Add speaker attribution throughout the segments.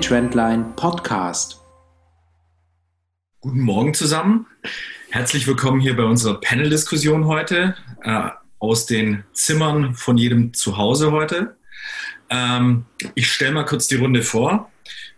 Speaker 1: Trendline Podcast.
Speaker 2: Guten Morgen zusammen. Herzlich willkommen hier bei unserer Panel-Diskussion heute äh, aus den Zimmern von jedem Zuhause heute. Ähm, ich stelle mal kurz die Runde vor.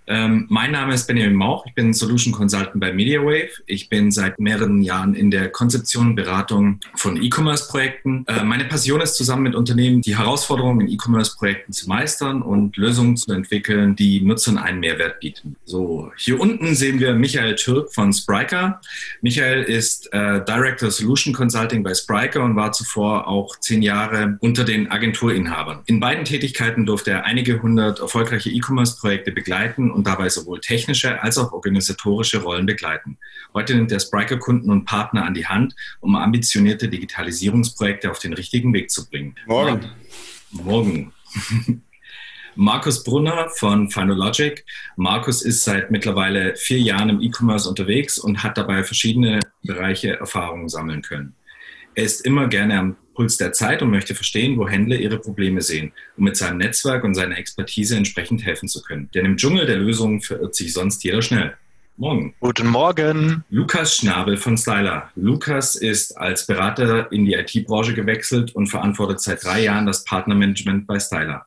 Speaker 2: Ähm, mein Name ist Benjamin Mauch, ich bin Solution Consultant bei MediaWave. Ich bin seit mehreren Jahren in der Konzeption und Beratung von E-Commerce-Projekten. Äh, meine Passion ist zusammen mit Unternehmen die Herausforderungen in E-Commerce-Projekten zu meistern und Lösungen zu entwickeln, die Nutzern einen Mehrwert bieten. So, hier unten sehen wir Michael Türk von Spryker. Michael ist äh, Director Solution Consulting bei Spryker und war zuvor auch zehn Jahre unter den Agenturinhabern. In beiden Tätigkeiten durfte er einige hundert erfolgreiche E-Commerce-Projekte begleiten und dabei sowohl technische als auch organisatorische Rollen begleiten. Heute nimmt der Spriker Kunden und Partner an die Hand, um ambitionierte Digitalisierungsprojekte auf den richtigen Weg zu bringen.
Speaker 3: Morgen.
Speaker 2: Morgen. Markus Brunner von Finalogic. Markus ist seit mittlerweile vier Jahren im E-Commerce unterwegs und hat dabei verschiedene Bereiche Erfahrungen sammeln können. Er ist immer gerne am Puls der Zeit und möchte verstehen, wo Händler ihre Probleme sehen, um mit seinem Netzwerk und seiner Expertise entsprechend helfen zu können. Denn im Dschungel der Lösungen verirrt sich sonst jeder schnell. Morgen.
Speaker 3: Guten Morgen.
Speaker 2: Lukas Schnabel von Styler. Lukas ist als Berater in die IT-Branche gewechselt und verantwortet seit drei Jahren das Partnermanagement bei Styler.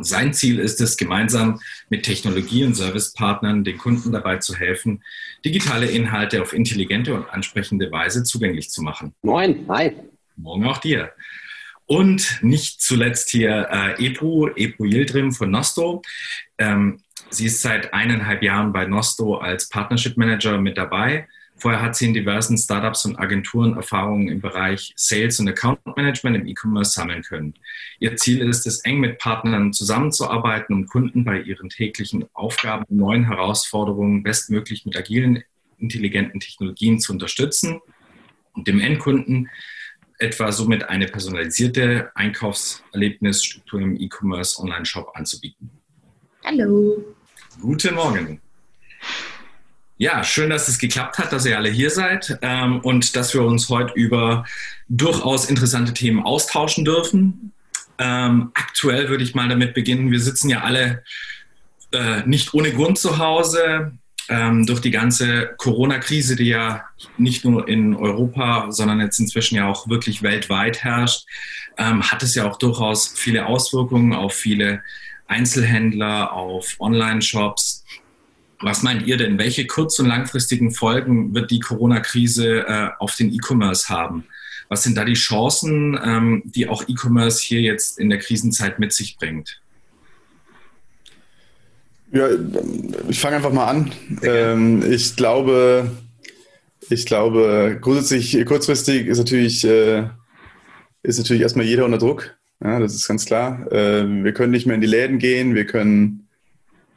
Speaker 2: Sein Ziel ist es, gemeinsam mit Technologie- und Servicepartnern den Kunden dabei zu helfen, digitale Inhalte auf intelligente und ansprechende Weise zugänglich zu machen.
Speaker 4: Moin, hi.
Speaker 2: Morgen auch dir. Und nicht zuletzt hier äh, Ebru, Ebru Yildirim von Nosto. Ähm, sie ist seit eineinhalb Jahren bei Nosto als Partnership Manager mit dabei. Vorher hat sie in diversen Startups und Agenturen Erfahrungen im Bereich Sales und Account Management im E-Commerce sammeln können. Ihr Ziel ist es, eng mit Partnern zusammenzuarbeiten, um Kunden bei ihren täglichen Aufgaben und neuen Herausforderungen bestmöglich mit agilen, intelligenten Technologien zu unterstützen und dem Endkunden etwa somit eine personalisierte Einkaufserlebnisstruktur im E-Commerce Online-Shop anzubieten.
Speaker 5: Hallo.
Speaker 2: Guten Morgen. Ja, schön, dass es geklappt hat, dass ihr alle hier seid ähm, und dass wir uns heute über durchaus interessante Themen austauschen dürfen. Ähm, aktuell würde ich mal damit beginnen. Wir sitzen ja alle äh, nicht ohne Grund zu Hause ähm, durch die ganze Corona-Krise, die ja nicht nur in Europa, sondern jetzt inzwischen ja auch wirklich weltweit herrscht, ähm, hat es ja auch durchaus viele Auswirkungen auf viele Einzelhändler, auf Online-Shops. Was meint ihr denn? Welche kurz- und langfristigen Folgen wird die Corona-Krise äh, auf den E-Commerce haben? Was sind da die Chancen, ähm, die auch E-Commerce hier jetzt in der Krisenzeit mit sich bringt?
Speaker 3: Ja, ich fange einfach mal an. Ähm, ich glaube, ich glaube, grundsätzlich kurzfristig ist natürlich, äh, ist natürlich erstmal jeder unter Druck. Ja, das ist ganz klar. Äh, wir können nicht mehr in die Läden gehen, wir können,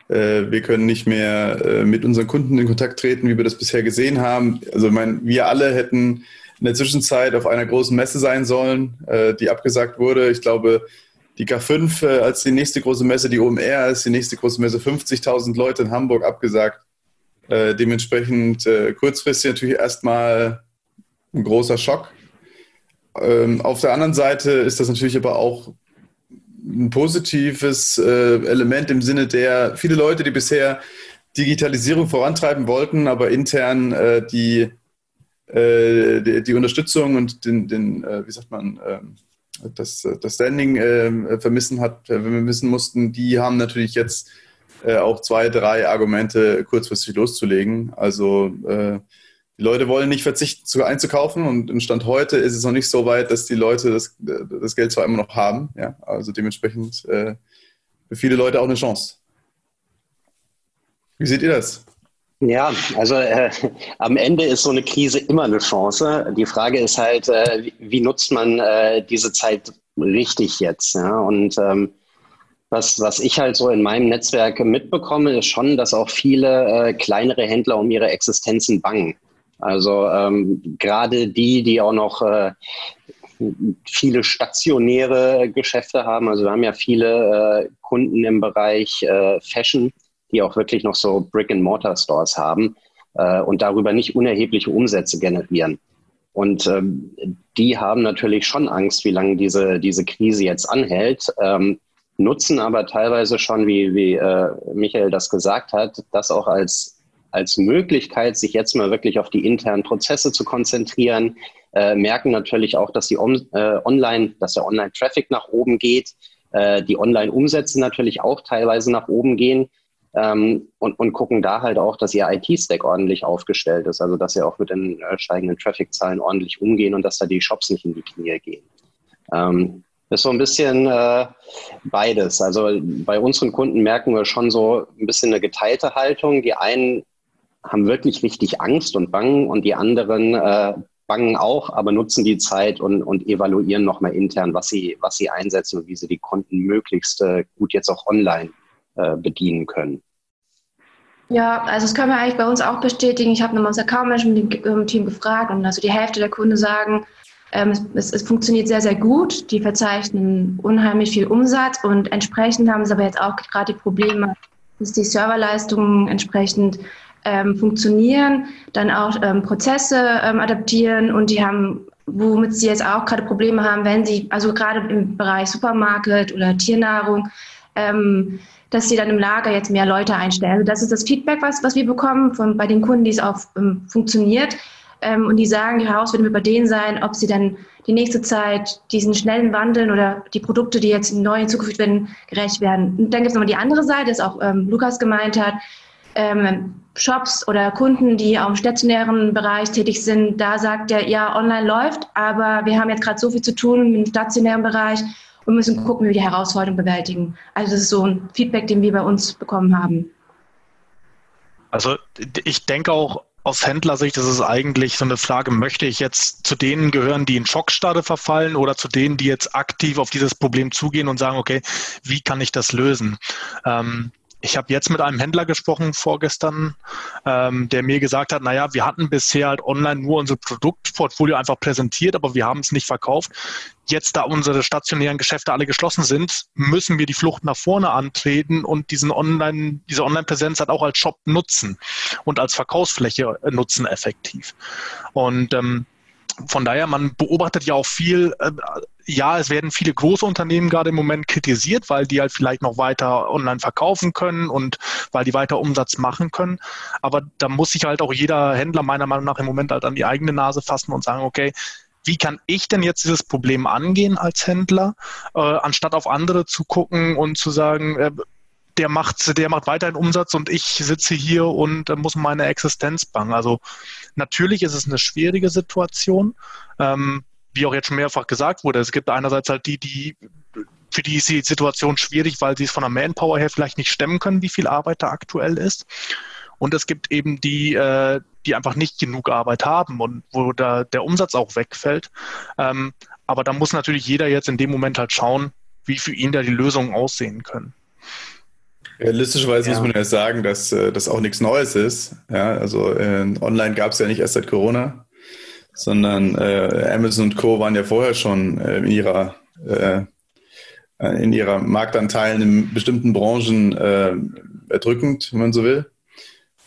Speaker 3: äh, wir können nicht mehr äh, mit unseren Kunden in Kontakt treten, wie wir das bisher gesehen haben. Also, ich meine, wir alle hätten in der Zwischenzeit auf einer großen Messe sein sollen, die abgesagt wurde. Ich glaube, die K5 äh, als die nächste große Messe, die OMR ist die nächste große Messe, 50.000 Leute in Hamburg abgesagt. Äh, dementsprechend äh, kurzfristig natürlich erstmal ein großer Schock. Ähm, auf der anderen Seite ist das natürlich aber auch ein positives äh, Element im Sinne der viele Leute, die bisher Digitalisierung vorantreiben wollten, aber intern äh, die, die, die, Unterstützung und den, den wie sagt man, ähm, das, das Standing äh, vermissen hat, äh, vermissen mussten, die haben natürlich jetzt äh, auch zwei, drei Argumente kurzfristig loszulegen. Also äh, die Leute wollen nicht verzichten, zu, einzukaufen und im Stand heute ist es noch nicht so weit, dass die Leute das, das Geld zwar immer noch haben. Ja? Also dementsprechend äh, für viele Leute auch eine Chance. Wie seht ihr das?
Speaker 4: Ja, also äh, am Ende ist so eine Krise immer eine Chance. Die Frage ist halt, äh, wie nutzt man äh, diese Zeit richtig jetzt? Ja? Und ähm, was, was ich halt so in meinem Netzwerk mitbekomme, ist schon, dass auch viele äh, kleinere Händler um ihre Existenzen bangen. Also ähm, gerade die, die auch noch äh, viele stationäre Geschäfte haben. Also wir haben ja viele äh, Kunden im Bereich äh, Fashion, die auch wirklich noch so Brick-and-Mortar-Stores haben äh, und darüber nicht unerhebliche Umsätze generieren. Und ähm, die haben natürlich schon Angst, wie lange diese, diese Krise jetzt anhält. Ähm, nutzen aber teilweise schon, wie, wie äh, Michael das gesagt hat, das auch als, als Möglichkeit, sich jetzt mal wirklich auf die internen Prozesse zu konzentrieren, äh, merken natürlich auch, dass die on, äh, online, dass der Online-Traffic nach oben geht, äh, die Online-Umsätze natürlich auch teilweise nach oben gehen ähm, und, und gucken da halt auch, dass ihr IT-Stack ordentlich aufgestellt ist, also dass sie auch mit den äh, steigenden Traffic-Zahlen ordentlich umgehen und dass da die Shops nicht in die Knie gehen. Ähm, ist so ein bisschen äh, beides. Also bei unseren Kunden merken wir schon so ein bisschen eine geteilte Haltung. Die einen haben wirklich richtig Angst und Bangen und die anderen äh, bangen auch, aber nutzen die Zeit und, und evaluieren nochmal intern, was sie, was sie einsetzen und wie sie die Kunden möglichst äh, gut jetzt auch online äh, bedienen können.
Speaker 5: Ja, also das können wir eigentlich bei uns auch bestätigen. Ich habe nochmal unser Account-Management-Team gefragt und also die Hälfte der Kunden sagen, ähm, es, es, funktioniert sehr, sehr gut. Die verzeichnen unheimlich viel Umsatz und entsprechend haben sie aber jetzt auch gerade die Probleme, dass die Serverleistungen entsprechend ähm, funktionieren, dann auch ähm, Prozesse ähm, adaptieren und die haben, womit sie jetzt auch gerade Probleme haben, wenn sie, also gerade im Bereich Supermarkt oder Tiernahrung, ähm, dass sie dann im Lager jetzt mehr Leute einstellen. Also das ist das Feedback, was, was wir bekommen von, bei den Kunden, die es auch ähm, funktioniert. Ähm, und die sagen, die Herausforderung wird bei denen sein, ob sie dann die nächste Zeit diesen schnellen Wandeln oder die Produkte, die jetzt neu hinzugefügt werden, gerecht werden. Und dann gibt es nochmal die andere Seite, das auch ähm, Lukas gemeint hat. Ähm, Shops oder Kunden, die auch im stationären Bereich tätig sind, da sagt er, ja, online läuft, aber wir haben jetzt gerade so viel zu tun im stationären Bereich und müssen gucken, wie wir die Herausforderung bewältigen. Also das ist so ein Feedback, den wir bei uns bekommen haben.
Speaker 6: Also ich denke auch, aus Händlersicht ist es eigentlich so eine Frage, möchte ich jetzt zu denen gehören, die in Schockstarre verfallen oder zu denen, die jetzt aktiv auf dieses Problem zugehen und sagen, okay, wie kann ich das lösen? Ähm, ich habe jetzt mit einem Händler gesprochen vorgestern, ähm, der mir gesagt hat, naja, wir hatten bisher halt online nur unser Produktportfolio einfach präsentiert, aber wir haben es nicht verkauft. Jetzt, da unsere stationären Geschäfte alle geschlossen sind, müssen wir die Flucht nach vorne antreten und diesen Online, diese Online-Präsenz halt auch als Shop nutzen und als Verkaufsfläche nutzen effektiv. Und ähm, von daher, man beobachtet ja auch viel, äh, ja, es werden viele große Unternehmen gerade im Moment kritisiert, weil die halt vielleicht noch weiter online verkaufen können und weil die weiter Umsatz machen können. Aber da muss sich halt auch jeder Händler meiner Meinung nach im Moment halt an die eigene Nase fassen und sagen, okay, wie kann ich denn jetzt dieses Problem angehen als Händler, äh, anstatt auf andere zu gucken und zu sagen, äh, der macht, der macht weiterhin Umsatz und ich sitze hier und äh, muss meine Existenz bangen. Also natürlich ist es eine schwierige Situation. Ähm, wie auch jetzt schon mehrfach gesagt wurde, es gibt einerseits halt die, die für die ist die Situation schwierig, weil sie es von der Manpower her vielleicht nicht stemmen können, wie viel Arbeit da aktuell ist. Und es gibt eben die, äh, die einfach nicht genug Arbeit haben und wo da der Umsatz auch wegfällt. Ähm, aber da muss natürlich jeder jetzt in dem Moment halt schauen, wie für ihn da die Lösungen aussehen können.
Speaker 3: Realistischerweise ja. muss man ja sagen, dass äh, das auch nichts Neues ist. Ja, also äh, online gab es ja nicht erst seit Corona sondern äh, Amazon und Co. waren ja vorher schon äh, in ihrer äh, in ihrer Marktanteilen in bestimmten Branchen äh, erdrückend, wenn man so will.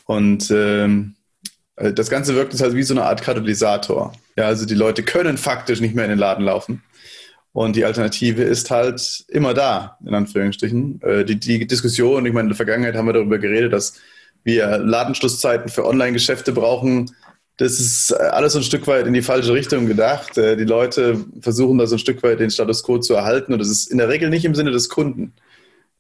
Speaker 3: Und ähm, das Ganze wirkt jetzt halt wie so eine Art Katalysator. Ja, also die Leute können faktisch nicht mehr in den Laden laufen. Und die Alternative ist halt immer da, in Anführungsstrichen. Äh, die, die Diskussion, ich meine, in der Vergangenheit haben wir darüber geredet, dass wir Ladenschlusszeiten für Online-Geschäfte brauchen, das ist äh, alles ein Stück weit in die falsche Richtung gedacht. Äh, die Leute versuchen da so ein Stück weit den Status quo zu erhalten und das ist in der Regel nicht im Sinne des Kunden.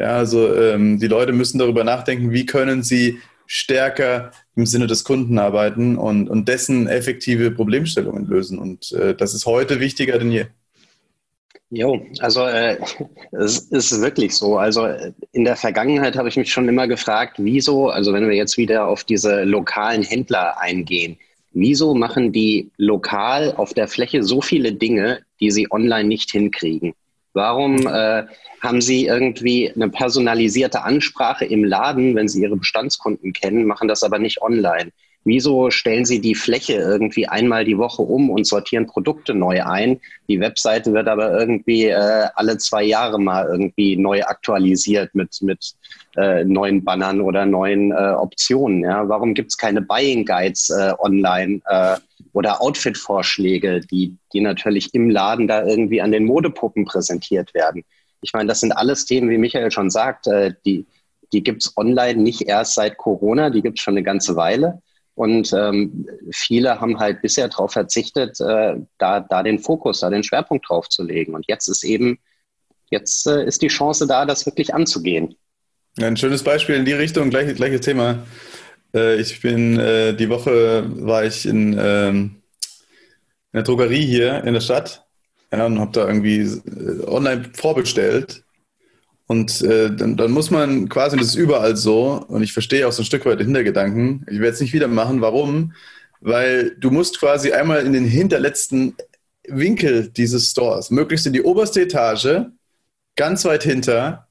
Speaker 3: Ja, also ähm, die Leute müssen darüber nachdenken, wie können sie stärker im Sinne des Kunden arbeiten und, und dessen effektive Problemstellungen lösen. Und äh, das ist heute wichtiger denn je.
Speaker 4: Jo, also äh, es ist wirklich so. Also in der Vergangenheit habe ich mich schon immer gefragt, wieso, also wenn wir jetzt wieder auf diese lokalen Händler eingehen, wieso machen die lokal auf der Fläche so viele Dinge, die sie online nicht hinkriegen? Warum äh, haben sie irgendwie eine personalisierte Ansprache im Laden, wenn sie ihre Bestandskunden kennen, machen das aber nicht online? Wieso stellen Sie die Fläche irgendwie einmal die Woche um und sortieren Produkte neu ein? Die Webseite wird aber irgendwie äh, alle zwei Jahre mal irgendwie neu aktualisiert mit, mit äh, neuen Bannern oder neuen äh, Optionen. Ja? Warum gibt es keine Buying Guides äh, online äh, oder Outfit-Vorschläge, die, die natürlich im Laden da irgendwie an den Modepuppen präsentiert werden? Ich meine, das sind alles Themen, wie Michael schon sagt, äh, die, die gibt es online nicht erst seit Corona, die gibt es schon eine ganze Weile. Und ähm, viele haben halt bisher darauf verzichtet, äh, da, da den Fokus, da den Schwerpunkt drauf zu legen. Und jetzt ist eben, jetzt äh, ist die Chance da, das wirklich anzugehen.
Speaker 3: Ein schönes Beispiel in die Richtung, gleiches, gleiches Thema. Äh, ich bin, äh, die Woche war ich in, ähm, in der Drogerie hier in der Stadt ja, und habe da irgendwie äh, online vorbestellt und äh, dann, dann, muss man quasi, und das ist überall so, und ich verstehe auch so ein Stück weit den Hintergedanken, ich werde es nicht wieder machen. Warum? Weil du musst quasi einmal in den hinterletzten Winkel dieses Stores, möglichst in die oberste Etage, ganz weit hinter,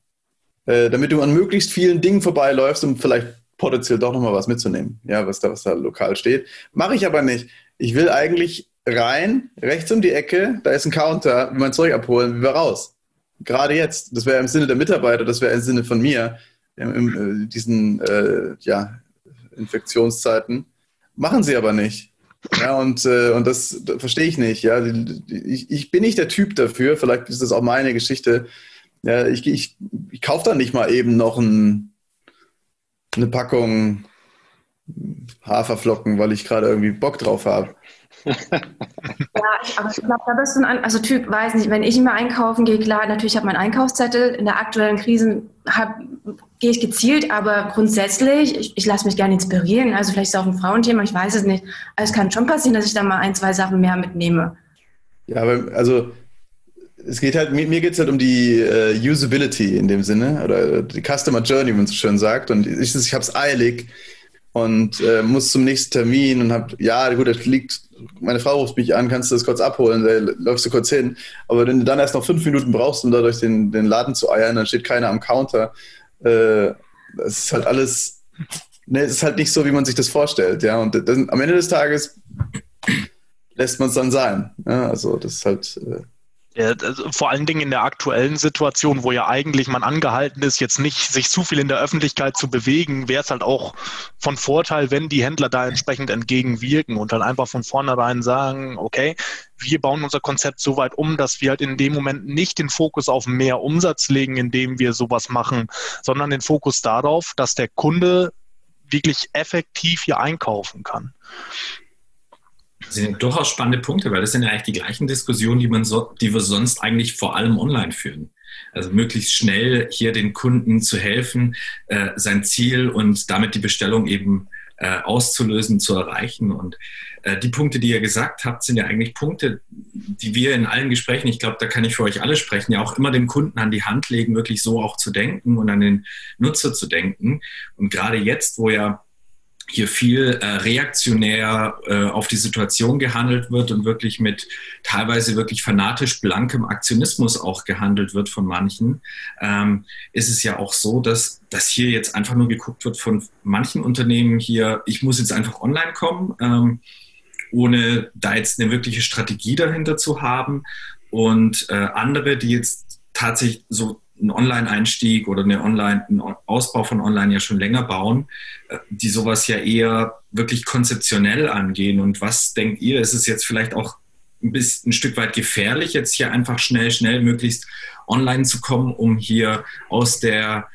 Speaker 3: äh, damit du an möglichst vielen Dingen vorbeiläufst, um vielleicht potenziell doch nochmal was mitzunehmen, ja, was da, was da lokal steht. Mache ich aber nicht. Ich will eigentlich rein, rechts um die Ecke, da ist ein Counter, will mein Zeug abholen, wieder raus gerade jetzt, das wäre im Sinne der Mitarbeiter, das wäre im Sinne von mir, in, in, äh, diesen äh, ja, Infektionszeiten, machen sie aber nicht. Ja, und, äh, und das, das verstehe ich nicht. Ja. Ich, ich bin nicht der Typ dafür, vielleicht ist das auch meine Geschichte. Ja, ich, ich, ich kaufe dann nicht mal eben noch ein, eine Packung Haferflocken, weil ich gerade irgendwie Bock drauf habe
Speaker 5: ja, aber ich glaube, da bist du ein, also Typ, weiß nicht, wenn ich immer einkaufen gehe, klar, natürlich habe ich meinen Einkaufszettel. In der aktuellen Krise gehe ich gezielt, aber grundsätzlich, ich, ich lasse mich gerne inspirieren. Also vielleicht ist es auch ein Frauenthema, ich weiß es nicht. Also es kann schon passieren, dass ich da mal ein, zwei Sachen mehr mitnehme.
Speaker 3: Ja, aber also es geht halt, mir, mir geht es halt um die äh, Usability in dem Sinne oder die Customer Journey, wie man so schön sagt. Und ich, ich habe es eilig und äh, muss zum nächsten Termin und habe, ja, gut, das liegt, meine Frau ruft mich an, kannst du das kurz abholen, da läufst du kurz hin. Aber wenn du dann erst noch fünf Minuten brauchst, um da durch den, den Laden zu eiern, dann steht keiner am Counter. Äh, das ist halt alles, ne, es ist halt nicht so, wie man sich das vorstellt, ja. Und das, am Ende des Tages lässt man es dann sein. Ja? Also das ist halt. Äh,
Speaker 6: ja, also vor allen Dingen in der aktuellen Situation, wo ja eigentlich man angehalten ist, jetzt nicht sich zu viel in der Öffentlichkeit zu bewegen, wäre es halt auch von Vorteil, wenn die Händler da entsprechend entgegenwirken und dann einfach von vornherein sagen, okay, wir bauen unser Konzept so weit um, dass wir halt in dem Moment nicht den Fokus auf mehr Umsatz legen, indem wir sowas machen, sondern den Fokus darauf, dass der Kunde wirklich effektiv hier einkaufen kann.
Speaker 2: Das sind durchaus spannende Punkte, weil das sind ja eigentlich die gleichen Diskussionen, die, man so, die wir sonst eigentlich vor allem online führen. Also möglichst schnell hier den Kunden zu helfen, äh, sein Ziel und damit die Bestellung eben äh, auszulösen, zu erreichen. Und äh, die Punkte, die ihr gesagt habt, sind ja eigentlich Punkte, die wir in allen Gesprächen, ich glaube, da kann ich für euch alle sprechen, ja auch immer dem Kunden an die Hand legen, wirklich so auch zu denken und an den Nutzer zu denken. Und gerade jetzt, wo ja hier viel äh, reaktionär äh, auf die Situation gehandelt wird und wirklich mit teilweise wirklich fanatisch blankem Aktionismus auch gehandelt wird von manchen, ähm, ist es ja auch so, dass, dass hier jetzt einfach nur geguckt wird von manchen Unternehmen hier, ich muss jetzt einfach online kommen, ähm, ohne da jetzt eine wirkliche Strategie dahinter zu haben. Und äh, andere, die jetzt tatsächlich so einen Online-Einstieg oder eine Online, einen Ausbau von Online ja schon länger bauen, äh, die sowas ja eher wirklich konzeptionell angehen. Und was denkt ihr? Ist es jetzt vielleicht auch ein, bisschen, ein Stück weit gefährlich, jetzt hier einfach schnell, schnell möglichst online zu kommen, um hier aus der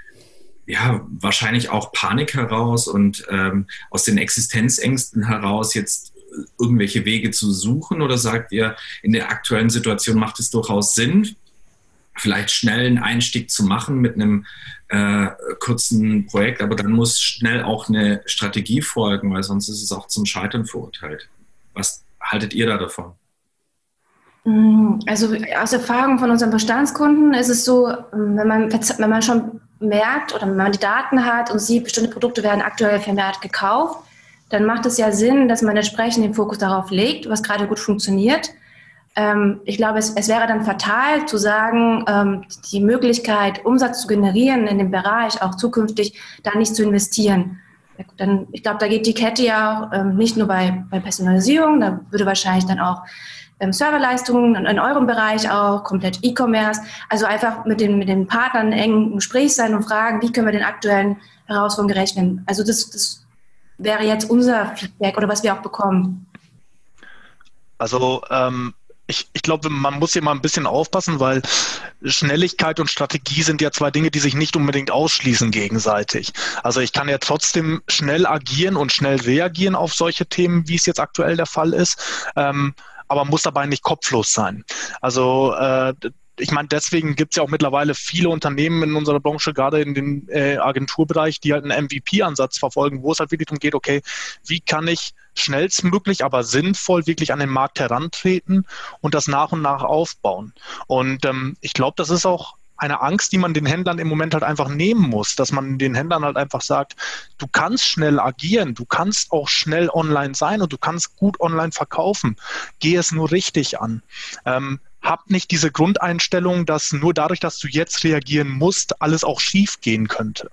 Speaker 2: ja, wahrscheinlich auch Panik heraus und ähm, aus den Existenzängsten heraus jetzt irgendwelche Wege zu suchen? Oder sagt ihr, in der aktuellen Situation macht es durchaus Sinn, vielleicht schnell einen Einstieg zu machen mit einem äh, kurzen Projekt, aber dann muss schnell auch eine Strategie folgen, weil sonst ist es auch zum Scheitern verurteilt. Was haltet ihr da davon?
Speaker 5: Mm, also aus Erfahrung von unseren Bestandskunden ist es so, wenn man, wenn man schon merkt oder wenn man die Daten hat und sieht, bestimmte Produkte werden aktuell vermehrt gekauft, dann macht es ja Sinn, dass man entsprechend den Fokus darauf legt, was gerade gut funktioniert ähm, ich glaube, es, es, wäre dann fatal zu sagen, ähm, die Möglichkeit, Umsatz zu generieren in dem Bereich, auch zukünftig da nicht zu investieren. Dann, ich glaube, da geht die Kette ja ähm, nicht nur bei, bei Personalisierung, da würde wahrscheinlich dann auch ähm, Serverleistungen in, in, eurem Bereich auch, komplett E-Commerce, also einfach mit den, mit den Partnern eng im Gespräch sein und fragen, wie können wir den aktuellen Herausforderungen gerecht werden. Also das, das wäre jetzt unser Feedback oder was wir auch bekommen.
Speaker 6: Also ähm, ich, ich glaube, man muss hier mal ein bisschen aufpassen, weil Schnelligkeit und Strategie sind ja zwei Dinge, die sich nicht unbedingt ausschließen gegenseitig. Also ich kann ja trotzdem schnell agieren und schnell reagieren auf solche Themen, wie es jetzt aktuell der Fall ist. Ähm, aber muss dabei nicht kopflos sein. Also äh, ich meine, deswegen gibt es ja auch mittlerweile viele Unternehmen in unserer Branche, gerade in dem äh, Agenturbereich, die halt einen MVP-Ansatz verfolgen, wo es halt wirklich darum geht, okay, wie kann ich schnellstmöglich, aber sinnvoll wirklich an den Markt herantreten und das nach und nach aufbauen. Und ähm, ich glaube, das ist auch eine Angst, die man den Händlern im Moment halt einfach nehmen muss, dass man den Händlern halt einfach sagt, du kannst schnell agieren, du kannst auch schnell online sein und du kannst gut online verkaufen. Geh es nur richtig an. Ähm, hab nicht diese Grundeinstellung, dass nur dadurch, dass du jetzt reagieren musst, alles auch schief gehen könnte.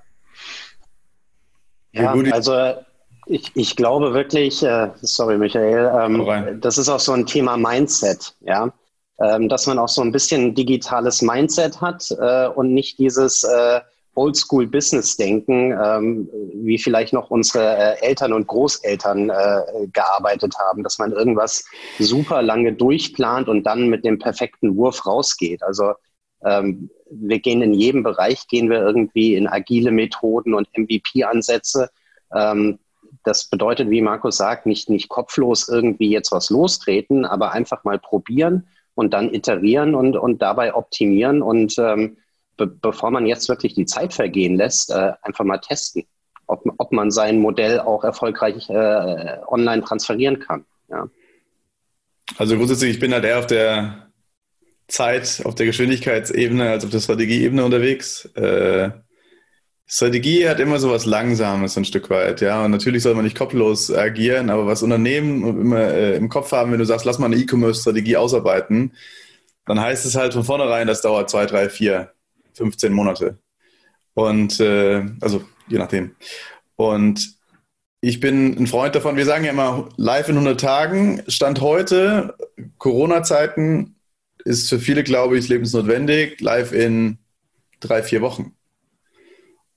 Speaker 4: Ja, also ich, ich glaube wirklich, äh, sorry Michael, ähm, das ist auch so ein Thema Mindset, ja, ähm, dass man auch so ein bisschen digitales Mindset hat äh, und nicht dieses äh, Oldschool-Business-Denken, ähm, wie vielleicht noch unsere äh, Eltern und Großeltern äh, gearbeitet haben, dass man irgendwas super lange durchplant und dann mit dem perfekten Wurf rausgeht. Also ähm, wir gehen in jedem Bereich, gehen wir irgendwie in agile Methoden und MVP-Ansätze. Ähm, das bedeutet, wie Markus sagt, nicht, nicht kopflos irgendwie jetzt was lostreten, aber einfach mal probieren und dann iterieren und, und dabei optimieren und ähm, be bevor man jetzt wirklich die Zeit vergehen lässt, äh, einfach mal testen, ob, ob man sein Modell auch erfolgreich äh, online transferieren kann. Ja.
Speaker 3: Also grundsätzlich, ich bin halt eher auf der Zeit, auf der Geschwindigkeitsebene als auf der Strategieebene unterwegs. Äh, Strategie hat immer so was Langsames ein Stück weit, ja. Und natürlich soll man nicht kopflos agieren, aber was Unternehmen immer äh, im Kopf haben, wenn du sagst, lass mal eine E-Commerce-Strategie ausarbeiten, dann heißt es halt von vornherein, das dauert zwei, drei, vier, 15 Monate. Und äh, also je nachdem. Und ich bin ein Freund davon, wir sagen ja immer live in 100 Tagen. Stand heute, Corona-Zeiten ist für viele, glaube ich, lebensnotwendig, live in drei, vier Wochen.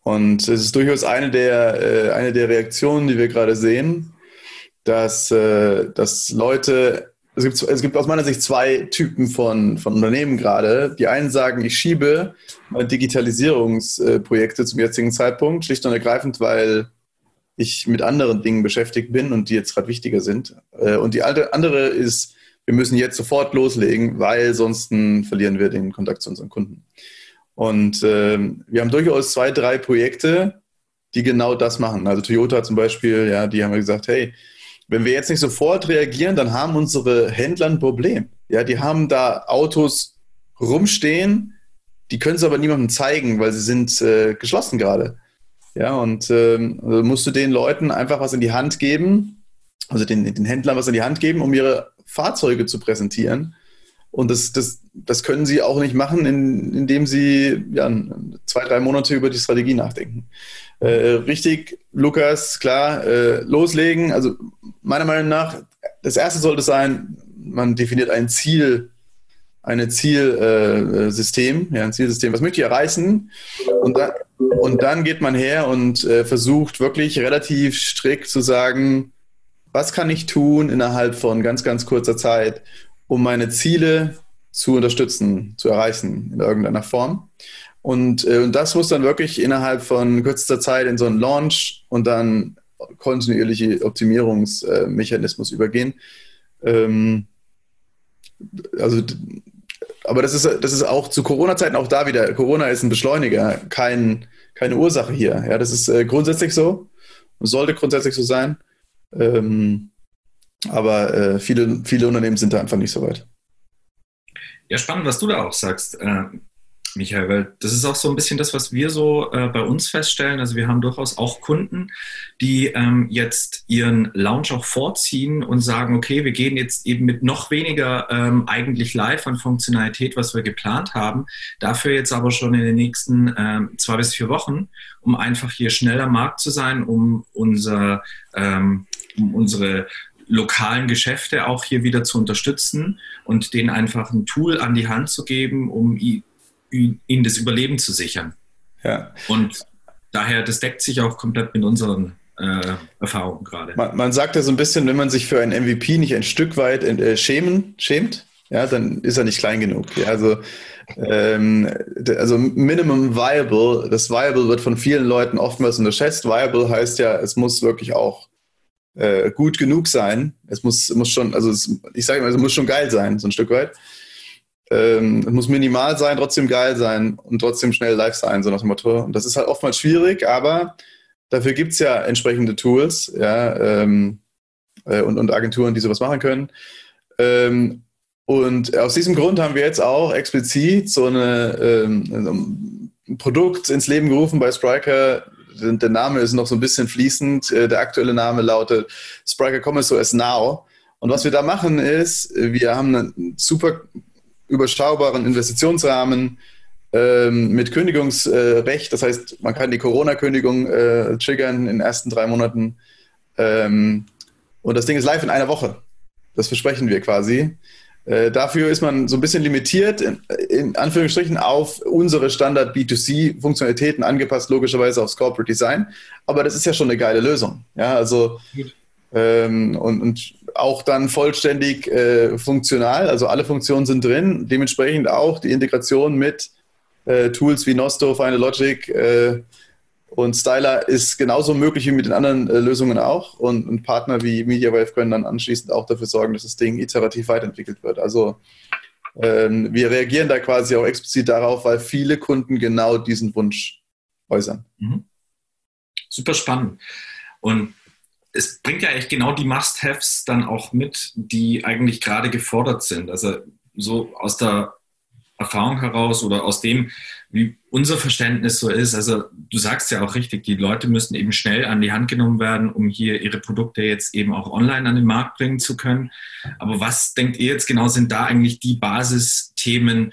Speaker 3: Und es ist durchaus eine der, äh, eine der Reaktionen, die wir gerade sehen, dass, äh, dass Leute es gibt, es gibt aus meiner Sicht zwei Typen von, von Unternehmen gerade. Die einen sagen, ich schiebe meine Digitalisierungsprojekte zum jetzigen Zeitpunkt, schlicht und ergreifend, weil ich mit anderen Dingen beschäftigt bin und die jetzt gerade wichtiger sind. Äh, und die andere ist, wir müssen jetzt sofort loslegen, weil sonst verlieren wir den Kontakt zu unseren Kunden. Und äh, wir haben durchaus zwei, drei Projekte, die genau das machen. Also Toyota zum Beispiel, ja, die haben gesagt, hey, wenn wir jetzt nicht sofort reagieren, dann haben unsere Händler ein Problem. Ja, die haben da Autos rumstehen, die können es aber niemandem zeigen, weil sie sind äh, geschlossen gerade. Ja, und ähm, also musst du den Leuten einfach was in die Hand geben, also den, den Händlern was in die Hand geben, um ihre Fahrzeuge zu präsentieren. Und das, das, das können sie auch nicht machen, in, indem sie ja, zwei, drei Monate über die Strategie nachdenken. Äh, richtig, Lukas, klar, äh, loslegen. Also meiner Meinung nach, das erste sollte sein, man definiert ein Ziel, ein Zielsystem, äh, ja, ein Zielsystem. Was möchte ich erreichen? Und dann, und dann geht man her und äh, versucht wirklich relativ strikt zu sagen, was kann ich tun innerhalb von ganz, ganz kurzer Zeit, um meine Ziele zu unterstützen, zu erreichen in irgendeiner Form. Und, äh, das muss dann wirklich innerhalb von kürzester Zeit in so einen Launch und dann kontinuierliche Optimierungsmechanismus übergehen. Ähm, also, aber das ist, das ist auch zu Corona-Zeiten auch da wieder. Corona ist ein Beschleuniger, kein, keine Ursache hier. Ja, das ist äh, grundsätzlich so und sollte grundsätzlich so sein. Ähm, aber äh, viele, viele Unternehmen sind da einfach nicht so weit.
Speaker 2: Ja, spannend, was du da auch sagst. Äh, Michael, weil das ist auch so ein bisschen das, was wir so äh, bei uns feststellen. Also wir haben durchaus auch Kunden, die ähm, jetzt ihren Launch auch vorziehen und sagen, okay, wir gehen jetzt eben mit noch weniger ähm, eigentlich live an Funktionalität, was wir geplant haben, dafür jetzt aber schon in den nächsten ähm, zwei bis vier Wochen, um einfach hier schneller Markt zu sein, um unser ähm, um unsere lokalen Geschäfte auch hier wieder zu unterstützen und denen einfach ein Tool an die Hand zu geben, um ihnen das Überleben zu sichern. Ja. Und daher, das deckt sich auch komplett mit unseren äh, Erfahrungen gerade.
Speaker 3: Man, man, sagt ja so ein bisschen, wenn man sich für ein MVP nicht ein Stück weit äh, schämen, schämt, ja, dann ist er nicht klein genug. Ja, also, ähm, also Minimum Viable, das Viable wird von vielen Leuten oftmals unterschätzt. Viable heißt ja, es muss wirklich auch äh, gut genug sein. Es muss, muss schon, also es, ich sage mal, es muss schon geil sein, so ein Stück weit. Ähm, muss minimal sein, trotzdem geil sein und trotzdem schnell live sein, so nach dem Motto. Und das ist halt oftmals schwierig, aber dafür gibt es ja entsprechende Tools ja, ähm, äh, und, und Agenturen, die sowas machen können. Ähm, und aus diesem Grund haben wir jetzt auch explizit so, eine, ähm, ein Produkt ins Leben gerufen bei Spriker. Der Name ist noch so ein bisschen fließend. Äh, der aktuelle Name lautet Spriker Commerce OS Now. Und was wir da machen ist, wir haben einen super überschaubaren Investitionsrahmen ähm, mit Kündigungsrecht. Das heißt, man kann die Corona-Kündigung äh, triggern in den ersten drei Monaten. Ähm, und das Ding ist live in einer Woche. Das versprechen wir quasi. Äh, dafür ist man so ein bisschen limitiert, in, in Anführungsstrichen, auf unsere Standard B2C-Funktionalitäten angepasst, logischerweise aufs Corporate Design. Aber das ist ja schon eine geile Lösung. Ja, also ähm, und, und, auch dann vollständig äh, funktional, also alle Funktionen sind drin. Dementsprechend auch die Integration mit äh, Tools wie Nosto, Final Logic, äh, und Styler ist genauso möglich wie mit den anderen äh, Lösungen auch. Und, und, Partner wie MediaWave können dann anschließend auch dafür sorgen, dass das Ding iterativ weiterentwickelt wird. Also ähm, wir reagieren da quasi auch explizit darauf, weil viele Kunden genau diesen Wunsch äußern. Mhm.
Speaker 2: Super spannend. Und es bringt ja echt genau die Must-Haves dann auch mit, die eigentlich gerade gefordert sind. Also so aus der Erfahrung heraus oder aus dem, wie unser Verständnis so ist. Also du sagst ja auch richtig, die Leute müssen eben schnell an die Hand genommen werden, um hier ihre Produkte jetzt eben auch online an den Markt bringen zu können. Aber was denkt ihr jetzt genau sind da eigentlich die Basisthemen,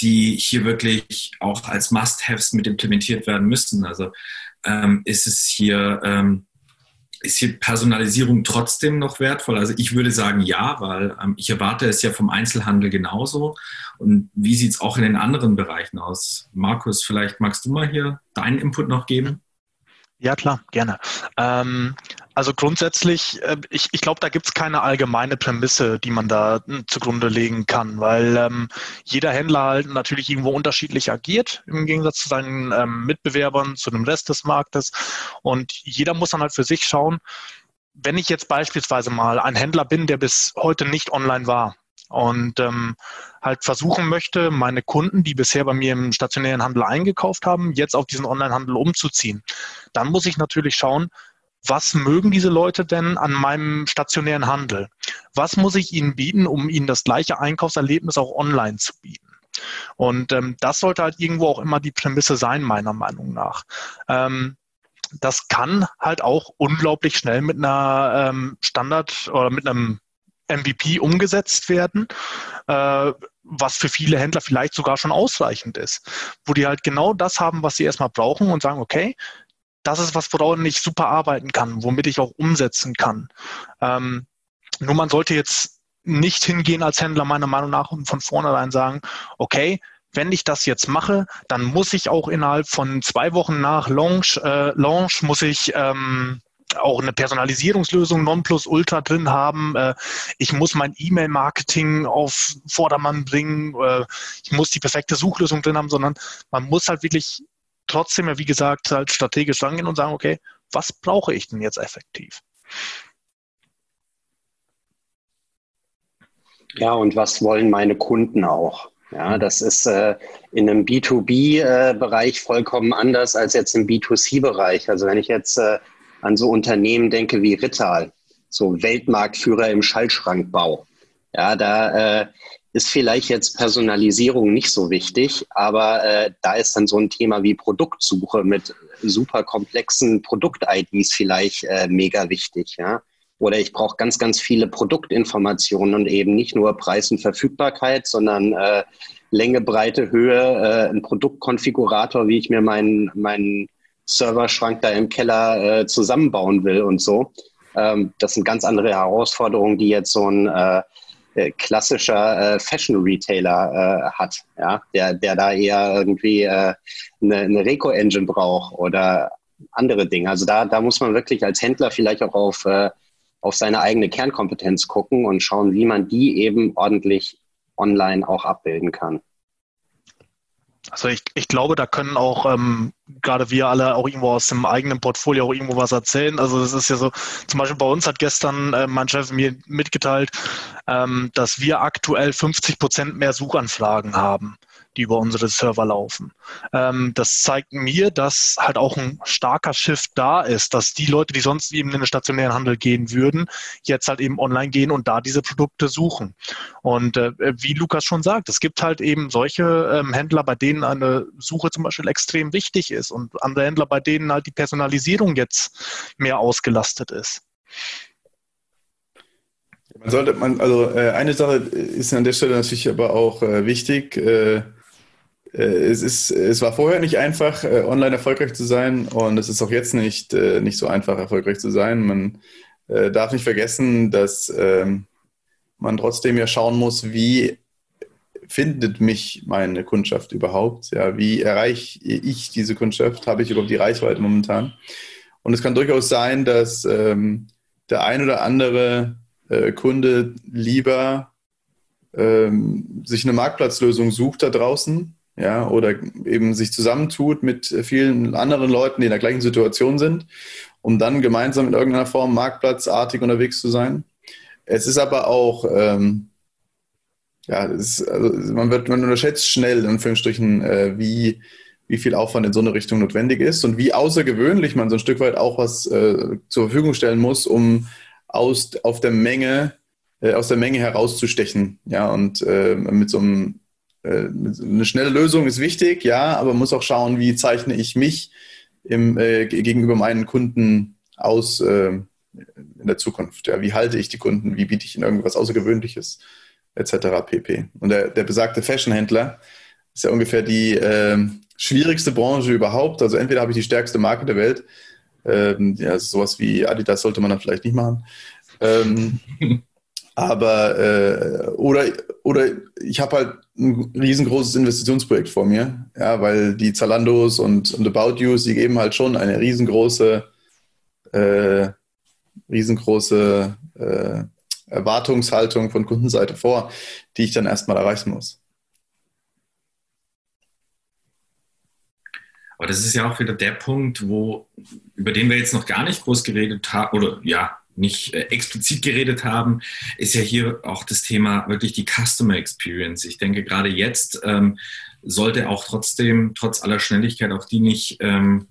Speaker 2: die hier wirklich auch als Must-Haves mit implementiert werden müssten? Also ähm, ist es hier ähm, ist hier Personalisierung trotzdem noch wertvoll? Also ich würde sagen ja, weil ähm, ich erwarte es ja vom Einzelhandel genauso. Und wie sieht es auch in den anderen Bereichen aus? Markus, vielleicht magst du mal hier deinen Input noch geben?
Speaker 6: Ja, klar, gerne. Ähm, also grundsätzlich, äh, ich, ich glaube, da gibt es keine allgemeine Prämisse, die man da hm, zugrunde legen kann, weil ähm, jeder Händler halt natürlich irgendwo unterschiedlich agiert, im Gegensatz zu seinen ähm, Mitbewerbern, zu dem Rest des Marktes. Und jeder muss dann halt für sich schauen, wenn ich jetzt beispielsweise mal ein Händler bin, der bis heute nicht online war, und ähm, halt versuchen möchte, meine Kunden, die bisher bei mir im stationären Handel eingekauft haben, jetzt auf diesen Onlinehandel umzuziehen. Dann muss ich natürlich schauen, was mögen diese Leute denn an meinem stationären Handel? Was muss ich ihnen bieten, um ihnen das gleiche Einkaufserlebnis auch online zu bieten? Und ähm, das sollte halt irgendwo auch immer die Prämisse sein, meiner Meinung nach. Ähm, das kann halt auch unglaublich schnell mit einer ähm, Standard oder mit einem MVP umgesetzt werden, äh, was für viele Händler vielleicht sogar schon ausreichend ist, wo die halt genau das haben, was sie erstmal brauchen und sagen, okay, das ist was, woran ich super arbeiten kann, womit ich auch umsetzen kann. Ähm, nur man sollte jetzt nicht hingehen als Händler meiner Meinung nach und von vornherein sagen, okay, wenn ich das jetzt mache, dann muss ich auch innerhalb von zwei Wochen nach Launch, äh, Launch muss ich ähm, auch eine Personalisierungslösung Nonplusultra drin haben. Äh, ich muss mein E-Mail-Marketing auf Vordermann bringen. Äh, ich muss die perfekte Suchlösung drin haben, sondern man muss halt wirklich trotzdem, wie gesagt, halt strategisch rangehen und sagen, okay, was brauche ich denn jetzt effektiv?
Speaker 4: Ja, und was wollen meine Kunden auch? Ja, das ist äh, in einem B2B-Bereich äh, vollkommen anders als jetzt im B2C-Bereich. Also wenn ich jetzt äh, an so Unternehmen denke wie Rittal, so Weltmarktführer im Schaltschrankbau. Ja, da äh, ist vielleicht jetzt Personalisierung nicht so wichtig, aber äh, da ist dann so ein Thema wie Produktsuche mit super komplexen Produkt-IDs vielleicht äh, mega wichtig. Ja? Oder ich brauche ganz, ganz viele Produktinformationen und eben nicht nur Preis und Verfügbarkeit, sondern äh, Länge, Breite, Höhe, äh, ein Produktkonfigurator, wie ich mir meinen mein Serverschrank da im Keller äh, zusammenbauen will und so. Ähm, das sind ganz andere Herausforderungen, die jetzt so ein äh, äh klassischer äh, Fashion-Retailer äh, hat, ja, der, der da eher irgendwie äh, eine, eine Reco-Engine braucht oder andere Dinge. Also da, da muss man wirklich als Händler vielleicht auch auf, auf seine eigene Kernkompetenz gucken und schauen, wie man die eben ordentlich online auch abbilden kann.
Speaker 6: Also ich, ich glaube, da können auch ähm, gerade wir alle auch irgendwo aus dem eigenen Portfolio auch irgendwo was erzählen. Also es ist ja so, zum Beispiel bei uns hat gestern äh, mein Chef mir mitgeteilt, ähm, dass wir aktuell 50 Prozent mehr Suchanfragen haben die über unsere Server laufen. Ähm, das zeigt mir, dass halt auch ein starker Shift da ist, dass die Leute, die sonst eben in den stationären Handel gehen würden, jetzt halt eben online gehen und da diese Produkte suchen. Und äh, wie Lukas schon sagt, es gibt halt eben solche ähm, Händler, bei denen eine Suche zum Beispiel extrem wichtig ist und andere Händler, bei denen halt die Personalisierung jetzt mehr ausgelastet ist.
Speaker 3: Man sollte, man, also äh, eine Sache ist an der Stelle natürlich aber auch äh, wichtig. Äh, es, ist, es war vorher nicht einfach, äh, online erfolgreich zu sein und es ist auch jetzt nicht, äh, nicht so einfach, erfolgreich zu sein. Man darf nicht vergessen, dass ähm, man trotzdem ja schauen muss, wie findet mich meine Kundschaft überhaupt? Ja, wie erreiche ich diese Kundschaft? Habe ich überhaupt die Reichweite momentan? Und es kann durchaus sein, dass ähm, der ein oder andere äh, Kunde lieber ähm, sich eine Marktplatzlösung sucht da draußen ja, oder eben sich zusammentut mit vielen anderen Leuten, die in der gleichen Situation sind, um dann gemeinsam in irgendeiner Form marktplatzartig unterwegs zu sein. Es ist aber auch, ähm, ja, ist, also man, wird, man unterschätzt schnell, in Anführungsstrichen, äh, wie, wie viel Aufwand in so eine Richtung notwendig ist und wie außergewöhnlich man so ein Stück weit auch was äh, zur Verfügung stellen muss, um aus, auf der Menge, äh, aus der Menge herauszustechen. Ja, und äh, mit so einem äh, eine schnelle Lösung ist wichtig, ja, aber man muss auch schauen, wie zeichne ich mich im, äh, gegenüber meinen Kunden aus äh, in der Zukunft. Ja, wie halte ich die Kunden, wie biete ich ihnen irgendwas Außergewöhnliches, etc. pp. Und der, der besagte Fashionhändler ist ja ungefähr die äh, schwierigste Branche überhaupt. Also entweder habe ich die stärkste Marke der Welt, ähm, ja, sowas wie Adidas sollte man dann vielleicht nicht machen. Ähm, aber äh, oder, oder ich habe halt ein riesengroßes Investitionsprojekt vor mir, ja, weil die Zalandos und, und About You, die geben halt schon eine riesengroße, äh, riesengroße äh, Erwartungshaltung von Kundenseite vor, die ich dann erstmal erreichen muss.
Speaker 2: Aber das ist ja auch wieder der Punkt, wo, über den wir jetzt noch gar nicht groß geredet haben, oder ja, nicht äh, explizit geredet haben, ist ja hier auch das Thema wirklich die Customer Experience. Ich denke, gerade jetzt ähm, sollte auch trotzdem, trotz aller Schnelligkeit, auch die nicht ähm,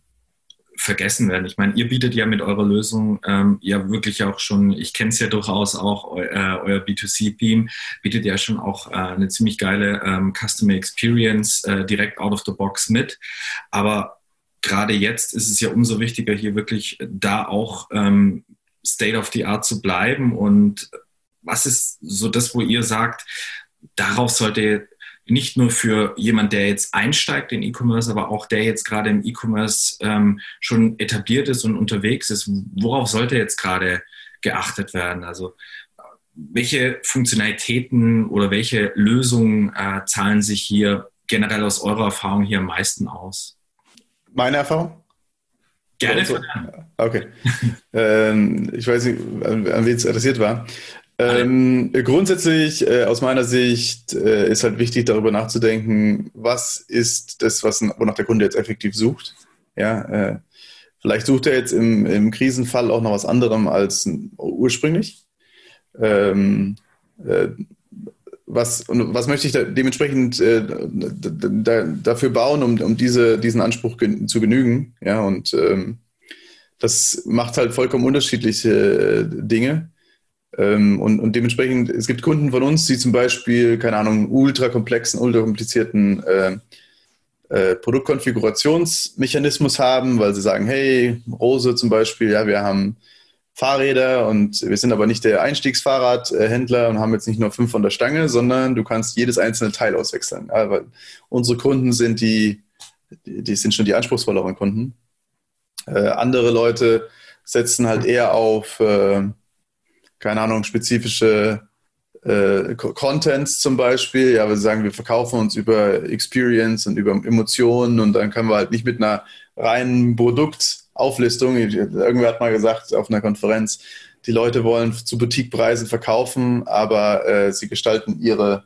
Speaker 2: vergessen werden. Ich meine, ihr bietet ja mit eurer Lösung ähm, ja wirklich auch schon, ich kenne es ja durchaus auch, eu, äh, euer B2C-Theme bietet ja schon auch äh, eine ziemlich geile ähm, Customer Experience äh, direkt out of the box mit. Aber gerade jetzt ist es ja umso wichtiger, hier wirklich da auch ähm, State of the Art zu bleiben? Und was ist so das, wo ihr sagt, darauf sollte nicht nur für jemand, der jetzt einsteigt in E-Commerce, aber auch der jetzt gerade im E-Commerce ähm, schon etabliert ist und unterwegs ist, worauf sollte jetzt gerade geachtet werden? Also welche Funktionalitäten oder welche Lösungen äh, zahlen sich hier generell aus eurer Erfahrung hier am meisten aus?
Speaker 3: Meine Erfahrung?
Speaker 2: Gerne.
Speaker 3: Also, okay. ähm, ich weiß nicht, an, an wen es adressiert war. Ähm, grundsätzlich, äh, aus meiner Sicht, äh, ist halt wichtig, darüber nachzudenken, was ist das, was, wonach der Kunde jetzt effektiv sucht. Ja, äh, vielleicht sucht er jetzt im, im Krisenfall auch noch was anderem als ursprünglich. Ähm, äh, was, was möchte ich da dementsprechend äh, da, dafür bauen, um, um diese, diesen Anspruch gen zu genügen? Ja, und ähm, das macht halt vollkommen unterschiedliche äh, Dinge. Ähm, und, und dementsprechend, es gibt Kunden von uns, die zum Beispiel, keine Ahnung, ultra komplexen, ultra komplizierten äh, äh, Produktkonfigurationsmechanismus haben, weil sie sagen, hey, Rose zum Beispiel, ja, wir haben Fahrräder und wir sind aber nicht der Einstiegsfahrradhändler und haben jetzt nicht nur fünf von der Stange, sondern du kannst jedes einzelne Teil auswechseln. Weil unsere Kunden sind die, die sind schon die anspruchsvolleren Kunden. Äh, andere Leute setzen halt eher auf, äh, keine Ahnung, spezifische äh, Contents zum Beispiel. Ja, wir sagen, wir verkaufen uns über Experience und über Emotionen und dann können wir halt nicht mit einer reinen Produkt Auflistung. Irgendwer hat mal gesagt auf einer Konferenz, die Leute wollen zu Boutiquepreisen verkaufen, aber äh, sie gestalten ihre,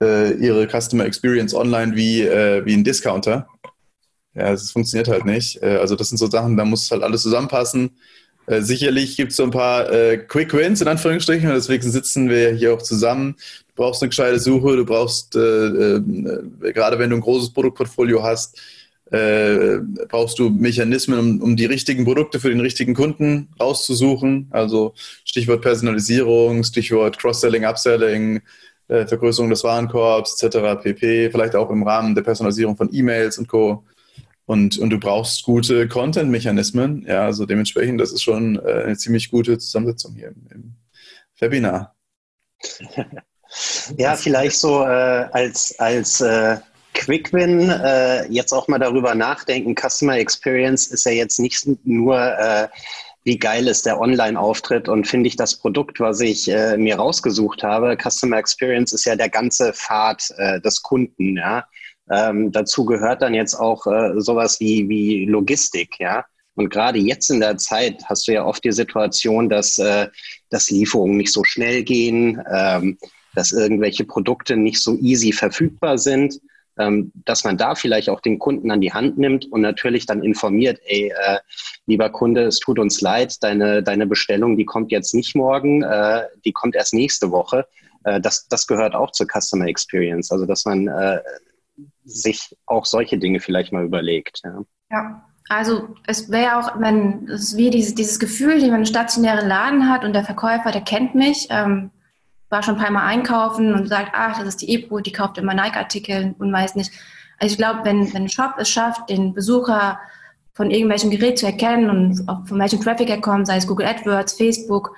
Speaker 3: äh, ihre Customer Experience online wie, äh, wie ein Discounter. Ja, es funktioniert halt nicht. Äh, also das sind so Sachen, da muss halt alles zusammenpassen. Äh, sicherlich gibt es so ein paar äh, Quick Wins in Anführungsstrichen, und deswegen sitzen wir hier auch zusammen. Du brauchst eine gescheite Suche, du brauchst, gerade wenn du ein großes Produktportfolio hast, brauchst du Mechanismen, um, um die richtigen Produkte für den richtigen Kunden rauszusuchen. Also Stichwort Personalisierung, Stichwort Cross-Selling, Upselling, Vergrößerung des Warenkorbs etc. pp. Vielleicht auch im Rahmen der Personalisierung von E-Mails und Co. Und, und du brauchst gute Content-Mechanismen. Ja, also dementsprechend, das ist schon äh, eine ziemlich gute Zusammensetzung hier im, im Webinar.
Speaker 4: ja, vielleicht so äh, als, als äh, Quick-Win äh, jetzt auch mal darüber nachdenken. Customer Experience ist ja jetzt nicht nur, äh, wie geil ist der Online-Auftritt und finde ich das Produkt, was ich äh, mir rausgesucht habe. Customer Experience ist ja der ganze Pfad des Kunden. Ja? Ähm, dazu gehört dann jetzt auch äh, sowas wie, wie Logistik, ja. Und gerade jetzt in der Zeit hast du ja oft die Situation, dass, äh, dass Lieferungen nicht so schnell gehen, ähm, dass irgendwelche Produkte nicht so easy verfügbar sind, dass man da vielleicht auch den Kunden an die Hand nimmt und natürlich dann informiert, ey, äh, lieber Kunde, es tut uns leid, deine, deine Bestellung, die kommt jetzt nicht morgen, äh, die kommt erst nächste Woche. Äh, das, das gehört auch zur Customer Experience. Also, dass man äh, sich auch solche Dinge vielleicht mal überlegt. Ja,
Speaker 5: ja. also es wäre auch, wenn es wie dieses, dieses Gefühl, die man einen stationären Laden hat und der Verkäufer, der kennt mich, ähm, war schon ein paar Mal einkaufen und sagt, ach, das ist die Ebro, die kauft immer Nike-Artikel und weiß nicht. Also ich glaube, wenn, wenn ein Shop es schafft, den Besucher von irgendwelchem Gerät zu erkennen und auch von welchem Traffic er kommt, sei es Google AdWords, Facebook,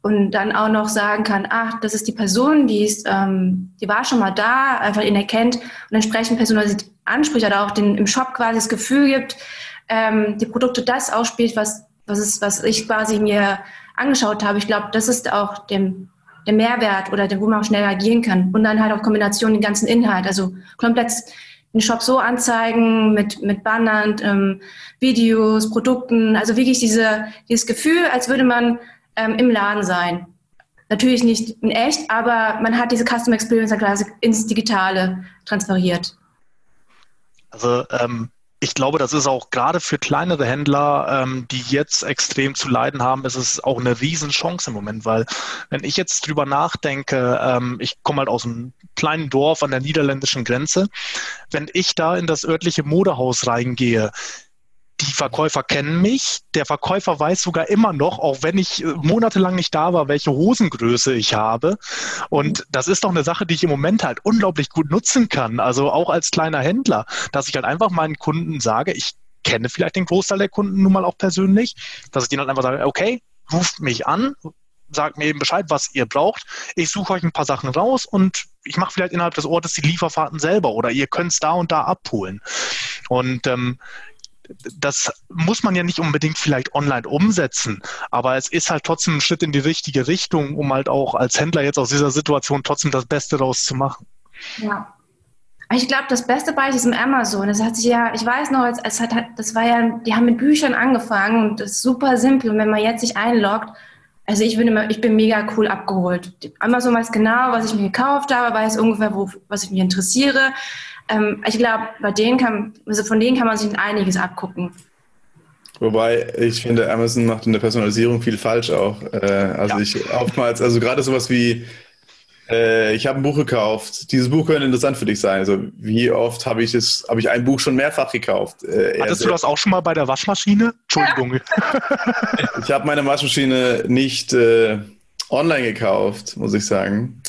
Speaker 5: und dann auch noch sagen kann, ach, das ist die Person, die ist, ähm, die war schon mal da, einfach ihn erkennt und entsprechend personalisiert anspricht oder auch den, im Shop quasi das Gefühl gibt, ähm, die Produkte das ausspielt, was, was, ist, was ich quasi mir angeschaut habe. Ich glaube, das ist auch dem, der Mehrwert oder der, wo man auch schnell agieren kann. Und dann halt auch Kombination den ganzen Inhalt. Also komplett den Shop so anzeigen mit, mit Bannern, ähm, Videos, Produkten. Also wirklich diese, dieses Gefühl, als würde man ähm, im Laden sein. Natürlich nicht in echt, aber man hat diese Customer Experience ins Digitale transferiert.
Speaker 6: Also ähm, ich glaube, das ist auch gerade für kleinere Händler, ähm, die jetzt extrem zu leiden haben, ist es auch eine Riesenchance im Moment, weil wenn ich jetzt drüber nachdenke, ähm, ich komme halt aus einem kleinen Dorf an der niederländischen Grenze, wenn ich da in das örtliche Modehaus reingehe, die Verkäufer kennen mich. Der Verkäufer weiß sogar immer noch, auch wenn ich äh, monatelang nicht da war, welche Hosengröße ich habe. Und das ist doch eine Sache, die ich im Moment halt unglaublich gut nutzen kann. Also auch als kleiner Händler, dass ich halt einfach meinen Kunden sage, ich kenne vielleicht den Großteil der Kunden nun mal auch persönlich, dass ich denen halt einfach sage, okay, ruft mich an, sagt mir eben Bescheid, was ihr braucht. Ich suche euch ein paar Sachen raus und ich mache vielleicht innerhalb des Ortes die Lieferfahrten selber oder ihr könnt es da und da abholen. Und ähm, das muss man ja nicht unbedingt vielleicht online umsetzen, aber es ist halt trotzdem ein Schritt in die richtige Richtung, um halt auch als Händler jetzt aus dieser Situation trotzdem das Beste daraus zu machen.
Speaker 5: Ja. Ich glaube, das beste Beispiel ist im Amazon. Das hat sich ja, ich weiß noch, es hat, das war ja, die haben mit Büchern angefangen und das ist super simpel. Und wenn man jetzt sich einloggt, also ich bin immer, ich bin mega cool abgeholt. Amazon weiß genau, was ich mir gekauft habe, weiß ungefähr, wo, was ich mir interessiere. Ähm, ich glaube, bei denen kann, also von denen kann man sich einiges abgucken.
Speaker 3: Wobei ich finde, Amazon macht in der Personalisierung viel falsch auch. Äh, also ja. ich oftmals, also gerade sowas wie, äh, ich habe ein Buch gekauft. Dieses Buch könnte interessant für dich sein. Also wie oft habe ich das, habe ich ein Buch schon mehrfach gekauft?
Speaker 6: Äh, Hattest du das auch schon mal bei der Waschmaschine? Entschuldigung.
Speaker 3: Ja. ich habe meine Waschmaschine nicht äh, online gekauft, muss ich sagen.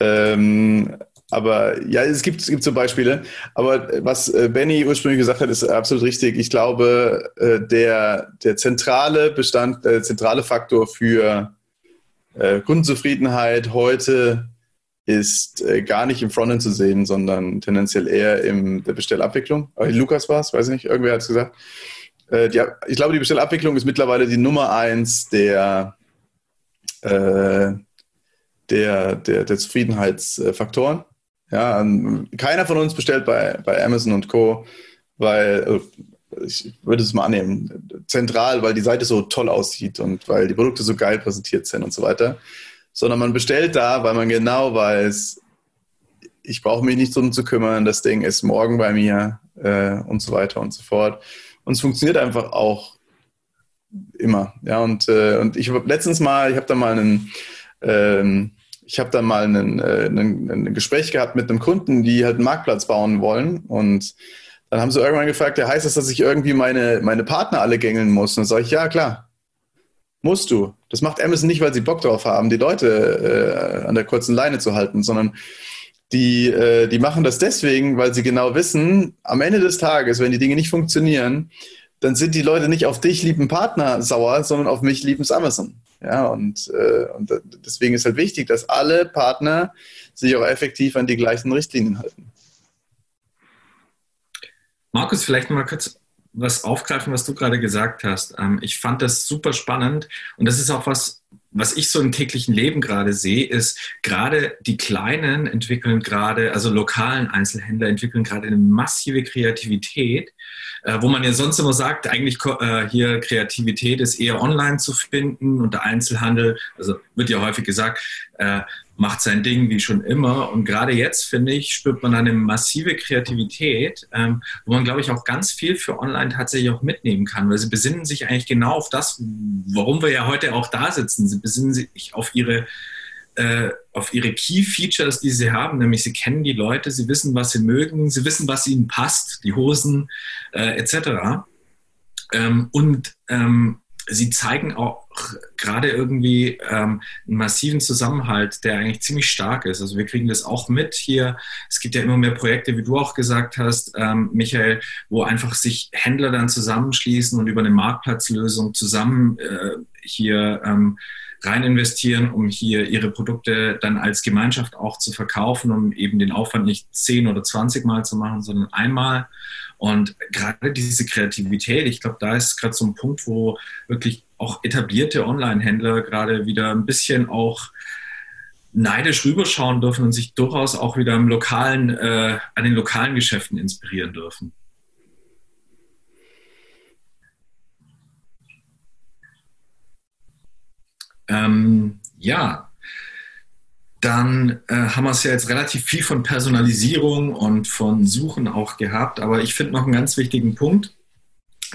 Speaker 3: Ähm, aber ja, es gibt, es gibt so Beispiele. Aber was äh, Benny ursprünglich gesagt hat, ist absolut richtig. Ich glaube, äh, der, der zentrale Bestand, der zentrale Faktor für äh, Kundenzufriedenheit heute ist gar nicht im Frontend zu sehen, sondern tendenziell eher in der Bestellabwicklung. Lukas war es, weiß ich nicht, irgendwer hat es gesagt. Die, ich glaube, die Bestellabwicklung ist mittlerweile die Nummer eins der, der, der, der Zufriedenheitsfaktoren. Ja, keiner von uns bestellt bei, bei Amazon und Co., weil, also, ich würde es mal annehmen, zentral, weil die Seite so toll aussieht und weil die Produkte so geil präsentiert sind und so weiter, sondern man bestellt da, weil man genau weiß, ich brauche mich nicht drum zu kümmern, das Ding ist morgen bei mir äh, und so weiter und so fort. Und es funktioniert einfach auch immer. Ja, und, äh, und ich habe letztens mal, ich habe da mal einen, ähm, ich habe da mal einen, äh, ein Gespräch gehabt mit einem Kunden, die halt einen Marktplatz bauen wollen und dann haben sie irgendwann gefragt, ja, heißt das, dass ich irgendwie meine, meine Partner alle gängeln muss? Und dann sage ich, ja, klar. Musst du. Das macht Amazon nicht, weil sie Bock drauf haben, die Leute äh, an der kurzen Leine zu halten, sondern die, äh, die machen das deswegen, weil sie genau wissen, am Ende des Tages, wenn die Dinge nicht funktionieren, dann sind die Leute nicht auf dich, lieben Partner, sauer, sondern auf mich, liebes Amazon. Ja, und, äh, und deswegen ist halt wichtig, dass alle Partner sich auch effektiv an die gleichen Richtlinien halten.
Speaker 2: Markus, vielleicht mal kurz was aufgreifen, was du gerade gesagt hast. Ähm, ich fand das super spannend und das ist auch was, was ich so im täglichen Leben gerade sehe, ist gerade die Kleinen entwickeln gerade, also lokalen Einzelhändler entwickeln gerade eine massive Kreativität, äh, wo man ja sonst immer sagt, eigentlich äh, hier Kreativität ist eher online zu finden und der Einzelhandel, also wird ja häufig gesagt, äh, macht sein Ding wie schon immer. Und gerade jetzt, finde ich, spürt man eine massive Kreativität, ähm, wo man, glaube ich, auch ganz viel für online tatsächlich auch mitnehmen kann, weil sie besinnen sich eigentlich genau auf das, warum wir ja heute auch da sitzen. Sie besinnen sich auf ihre äh, auf ihre Key Features, die sie haben, nämlich sie kennen die Leute, sie wissen, was sie mögen, sie wissen, was ihnen passt, die Hosen äh, etc. Ähm, und ähm, sie zeigen auch gerade irgendwie ähm, einen massiven Zusammenhalt, der eigentlich ziemlich stark ist. Also wir kriegen das auch mit hier. Es gibt ja immer mehr Projekte, wie du auch gesagt hast, ähm, Michael, wo einfach sich Händler dann zusammenschließen und über eine Marktplatzlösung zusammen äh, hier ähm, rein investieren, um hier ihre Produkte dann als Gemeinschaft auch zu verkaufen, um eben den Aufwand nicht zehn oder zwanzig Mal zu machen, sondern einmal. Und gerade diese Kreativität, ich glaube, da ist gerade so ein Punkt, wo wirklich auch etablierte Online-Händler gerade wieder ein bisschen auch neidisch rüberschauen dürfen und sich durchaus auch wieder im lokalen, äh, an den lokalen Geschäften inspirieren dürfen. Ähm, ja, dann äh, haben wir es ja jetzt relativ viel von Personalisierung und von Suchen auch gehabt, aber ich finde noch einen ganz wichtigen Punkt.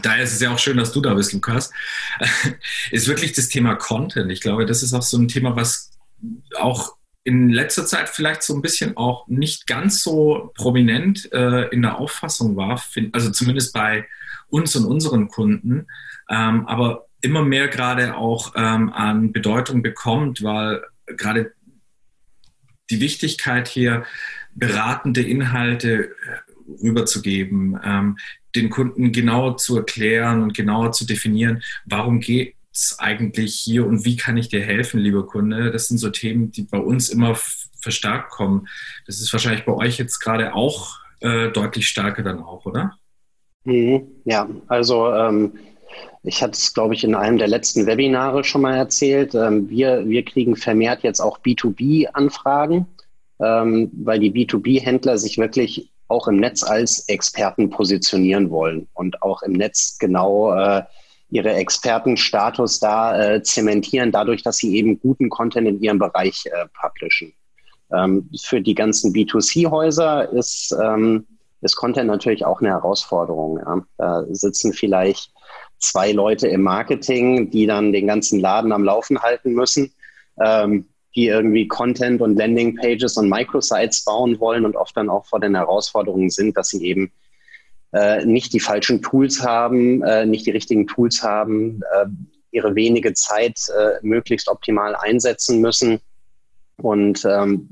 Speaker 2: Daher ist es ja auch schön, dass du da bist, Lukas, ist wirklich das Thema Content. Ich glaube, das ist auch so ein Thema, was auch in letzter Zeit vielleicht so ein bisschen auch nicht ganz so prominent äh, in der Auffassung war, also zumindest bei uns und unseren Kunden, ähm, aber immer mehr gerade auch ähm, an Bedeutung bekommt, weil gerade die Wichtigkeit hier, beratende Inhalte äh, rüberzugeben, ähm, den Kunden genauer zu erklären und genauer zu definieren, warum geht es eigentlich hier und wie kann ich dir helfen, lieber Kunde. Das sind so Themen, die bei uns immer verstärkt kommen. Das ist wahrscheinlich bei euch jetzt gerade auch äh, deutlich stärker dann auch, oder?
Speaker 4: Mhm, ja, also ähm, ich hatte es, glaube ich, in einem der letzten Webinare schon mal erzählt. Ähm, wir, wir kriegen vermehrt jetzt auch B2B-Anfragen, ähm, weil die B2B-Händler sich wirklich auch im Netz als Experten positionieren wollen und auch im Netz genau äh, ihre Expertenstatus da äh, zementieren, dadurch, dass sie eben guten Content in ihrem Bereich äh, publishen. Ähm, für die ganzen B2C-Häuser ist, ist Content natürlich auch eine Herausforderung. Da sitzen vielleicht zwei Leute im Marketing, die dann den ganzen Laden am Laufen halten müssen, ähm, die irgendwie Content und Landingpages und Microsites bauen wollen und oft dann auch vor den Herausforderungen sind, dass sie eben äh, nicht die falschen Tools haben, äh, nicht die richtigen Tools haben, äh, ihre wenige Zeit äh, möglichst optimal einsetzen müssen. Und ähm,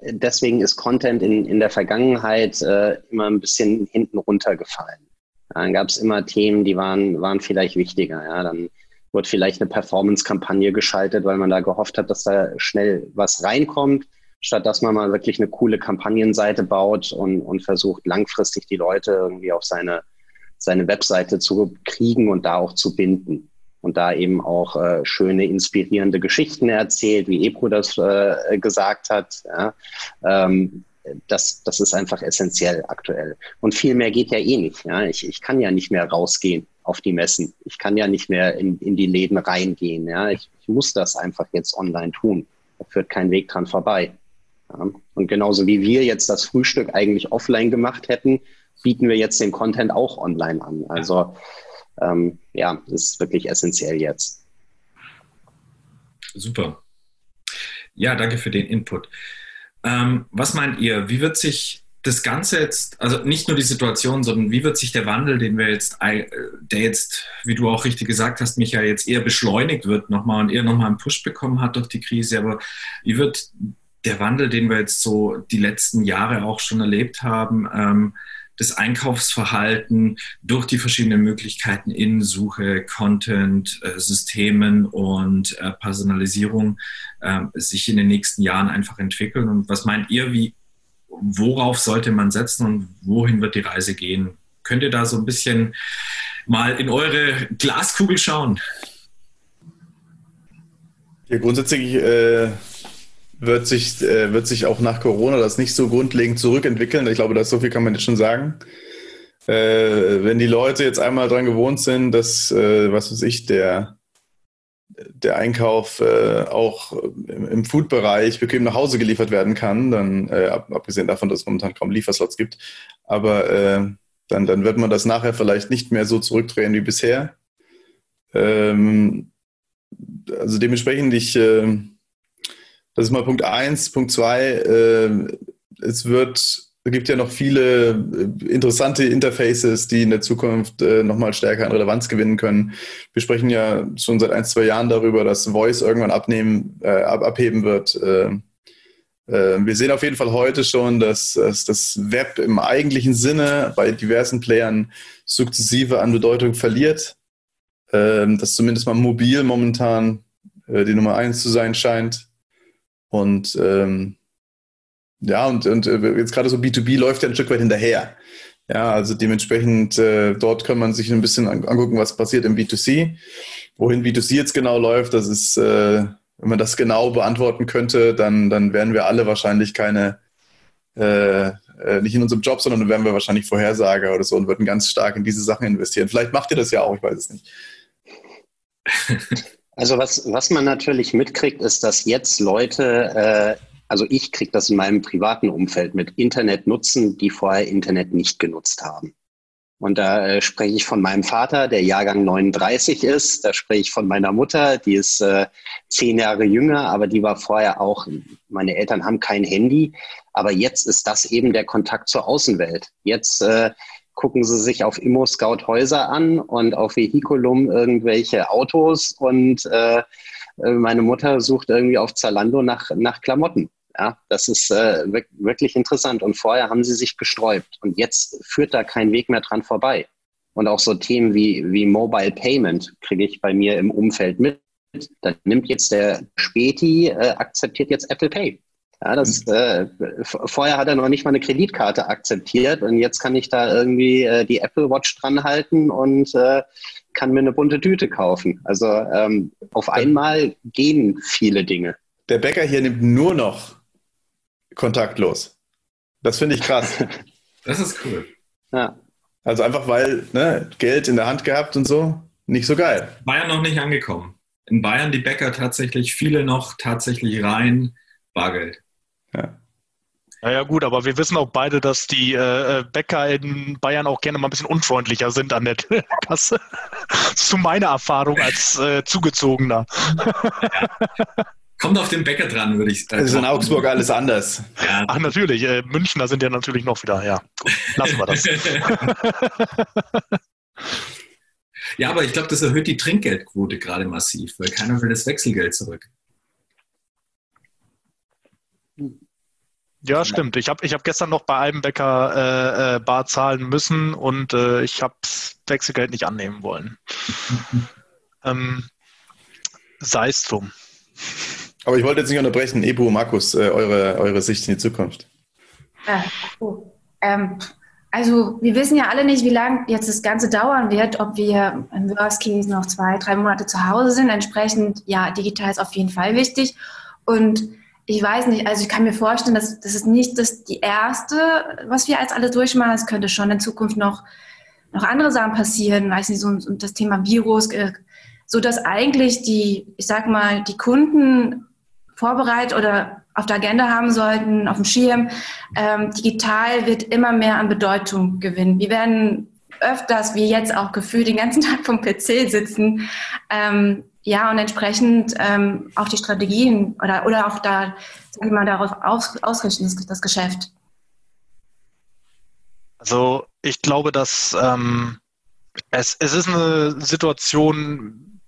Speaker 4: deswegen ist Content in, in der Vergangenheit äh, immer ein bisschen hinten runtergefallen. Dann gab es immer Themen, die waren, waren vielleicht wichtiger. Ja. Dann wurde vielleicht eine Performance-Kampagne geschaltet, weil man da gehofft hat, dass da schnell was reinkommt, statt dass man mal wirklich eine coole Kampagnenseite baut und, und versucht, langfristig die Leute irgendwie auf seine, seine Webseite zu kriegen und da auch zu binden. Und da eben auch äh, schöne, inspirierende Geschichten erzählt, wie Ebro das äh, gesagt hat. Ja. Ähm, das, das ist einfach essentiell aktuell. Und viel mehr geht ja eh nicht. Ja? Ich, ich kann ja nicht mehr rausgehen auf die Messen. Ich kann ja nicht mehr in, in die Läden reingehen. Ja? Ich, ich muss das einfach jetzt online tun. Da führt kein Weg dran vorbei. Ja? Und genauso wie wir jetzt das Frühstück eigentlich offline gemacht hätten, bieten wir jetzt den Content auch online an. Also ähm, ja, das ist wirklich essentiell jetzt.
Speaker 2: Super. Ja, danke für den Input. Ähm, was meint ihr? Wie wird sich das Ganze jetzt, also nicht nur die Situation, sondern wie wird sich der Wandel, den wir jetzt, äh, der jetzt, wie du auch richtig gesagt hast, Michael, jetzt eher beschleunigt wird nochmal und eher nochmal einen Push bekommen hat durch die Krise, aber wie wird der Wandel, den wir jetzt so die letzten Jahre auch schon erlebt haben, ähm, das Einkaufsverhalten durch die verschiedenen Möglichkeiten in Suche, Content, äh, Systemen und äh, Personalisierung äh, sich in den nächsten Jahren einfach entwickeln. Und was meint ihr, wie, worauf sollte man setzen und wohin wird die Reise gehen? Könnt ihr da so ein bisschen mal in eure Glaskugel schauen?
Speaker 3: Ja, grundsätzlich äh, wird sich, äh, wird sich auch nach Corona das nicht so grundlegend zurückentwickeln. Ich glaube, das so viel kann man jetzt schon sagen. Äh, wenn die Leute jetzt einmal daran gewohnt sind, dass, äh, was weiß ich, der, der Einkauf äh, auch im, im Food-Bereich bequem nach Hause geliefert werden kann, dann äh, ab, abgesehen davon, dass es momentan kaum Lieferslots gibt, aber äh, dann, dann wird man das nachher vielleicht nicht mehr so zurückdrehen wie bisher. Ähm, also dementsprechend, ich äh, das ist mal Punkt eins. Punkt zwei, äh, es wird, es gibt ja noch viele äh, interessante Interfaces, die in der Zukunft äh, nochmal stärker an Relevanz gewinnen können. Wir sprechen ja schon seit ein, zwei Jahren darüber, dass Voice irgendwann abnehmen, äh, ab, abheben wird. Äh, äh, wir sehen auf jeden Fall heute schon, dass, dass das Web im eigentlichen Sinne bei diversen Playern sukzessive an Bedeutung verliert. Ähm, dass zumindest mal mobil momentan die Nummer eins zu sein scheint. Und ähm, ja, und, und äh, jetzt gerade so B2B läuft ja ein Stück weit hinterher. Ja, also dementsprechend, äh, dort kann man sich ein bisschen angucken, was passiert im B2C. Wohin B2C jetzt genau läuft, das ist, äh, wenn man das genau beantworten könnte, dann, dann wären wir alle wahrscheinlich keine, äh, äh nicht in unserem Job, sondern dann wären wir wahrscheinlich Vorhersager oder so und würden ganz stark in diese Sachen investieren. Vielleicht macht ihr das ja auch, ich weiß es nicht.
Speaker 4: Also was, was man natürlich mitkriegt, ist, dass jetzt Leute, äh, also ich kriege das in meinem privaten Umfeld mit Internet nutzen, die vorher Internet nicht genutzt haben. Und da äh, spreche ich von meinem Vater, der Jahrgang 39 ist. Da spreche ich von meiner Mutter, die ist äh, zehn Jahre jünger, aber die war vorher auch, meine Eltern haben kein Handy. Aber jetzt ist das eben der Kontakt zur Außenwelt. Jetzt äh, gucken sie sich auf Immo-Scout Häuser an und auf Vehiculum irgendwelche Autos und äh, meine Mutter sucht irgendwie auf Zalando nach, nach Klamotten. Ja, das ist äh, wirklich interessant. Und vorher haben sie sich gesträubt und jetzt führt da kein Weg mehr dran vorbei. Und auch so Themen wie, wie Mobile Payment kriege ich bei mir im Umfeld mit. Da nimmt jetzt der Späti, äh, akzeptiert jetzt Apple Pay. Ja, das, äh, vorher hat er noch nicht mal eine Kreditkarte akzeptiert und jetzt kann ich da irgendwie äh, die Apple Watch dran halten und äh, kann mir eine bunte Tüte kaufen. Also ähm, auf einmal gehen viele Dinge.
Speaker 3: Der Bäcker hier nimmt nur noch kontaktlos. Das finde ich krass.
Speaker 2: das ist cool.
Speaker 3: Ja. Also einfach weil ne, Geld in der Hand gehabt und so, nicht so geil.
Speaker 2: Bayern noch nicht angekommen. In Bayern die Bäcker tatsächlich, viele noch tatsächlich rein Bargeld.
Speaker 6: Ja. Naja gut, aber wir wissen auch beide, dass die äh, äh, Bäcker in Bayern auch gerne mal ein bisschen unfreundlicher sind an der Kasse. Zu meiner Erfahrung als äh, Zugezogener.
Speaker 2: Ja. Kommt auf den Bäcker dran, würde ich
Speaker 3: sagen. Das ist in Augsburg alles anders.
Speaker 6: Ja. Ach natürlich, äh, Münchner sind ja natürlich noch wieder, ja. Lassen wir das.
Speaker 2: ja, aber ich glaube, das erhöht die Trinkgeldquote gerade massiv, weil keiner will das Wechselgeld zurück.
Speaker 6: Ja, stimmt. Ich habe ich hab gestern noch bei einem Bäcker äh, äh, Bar zahlen müssen und äh, ich habe Wechselgeld nicht annehmen wollen. ähm, Sei es drum.
Speaker 3: Aber ich wollte jetzt nicht unterbrechen. Ebu, Markus, äh, eure, eure Sicht in die Zukunft.
Speaker 5: Ah, oh. ähm, also wir wissen ja alle nicht, wie lange jetzt das Ganze dauern wird, ob wir im Worst Case noch zwei, drei Monate zu Hause sind. Entsprechend, ja, digital ist auf jeden Fall wichtig. Und ich weiß nicht, also ich kann mir vorstellen, dass das ist nicht das die erste, was wir als alle durchmachen. Es könnte schon in Zukunft noch, noch andere Sachen passieren, weiß nicht, so, so das Thema Virus, äh, so dass eigentlich die, ich sag mal, die Kunden vorbereitet oder auf der Agenda haben sollten, auf dem Schirm. Ähm, digital wird immer mehr an Bedeutung gewinnen. Wir werden öfters, wie jetzt auch gefühlt, den ganzen Tag vom PC sitzen. Ähm, ja, und entsprechend ähm, auch die Strategien oder, oder auch da, sag ich mal, darauf aus, ausrichten, das, das Geschäft.
Speaker 6: Also ich glaube, dass ähm, es, es ist eine Situation,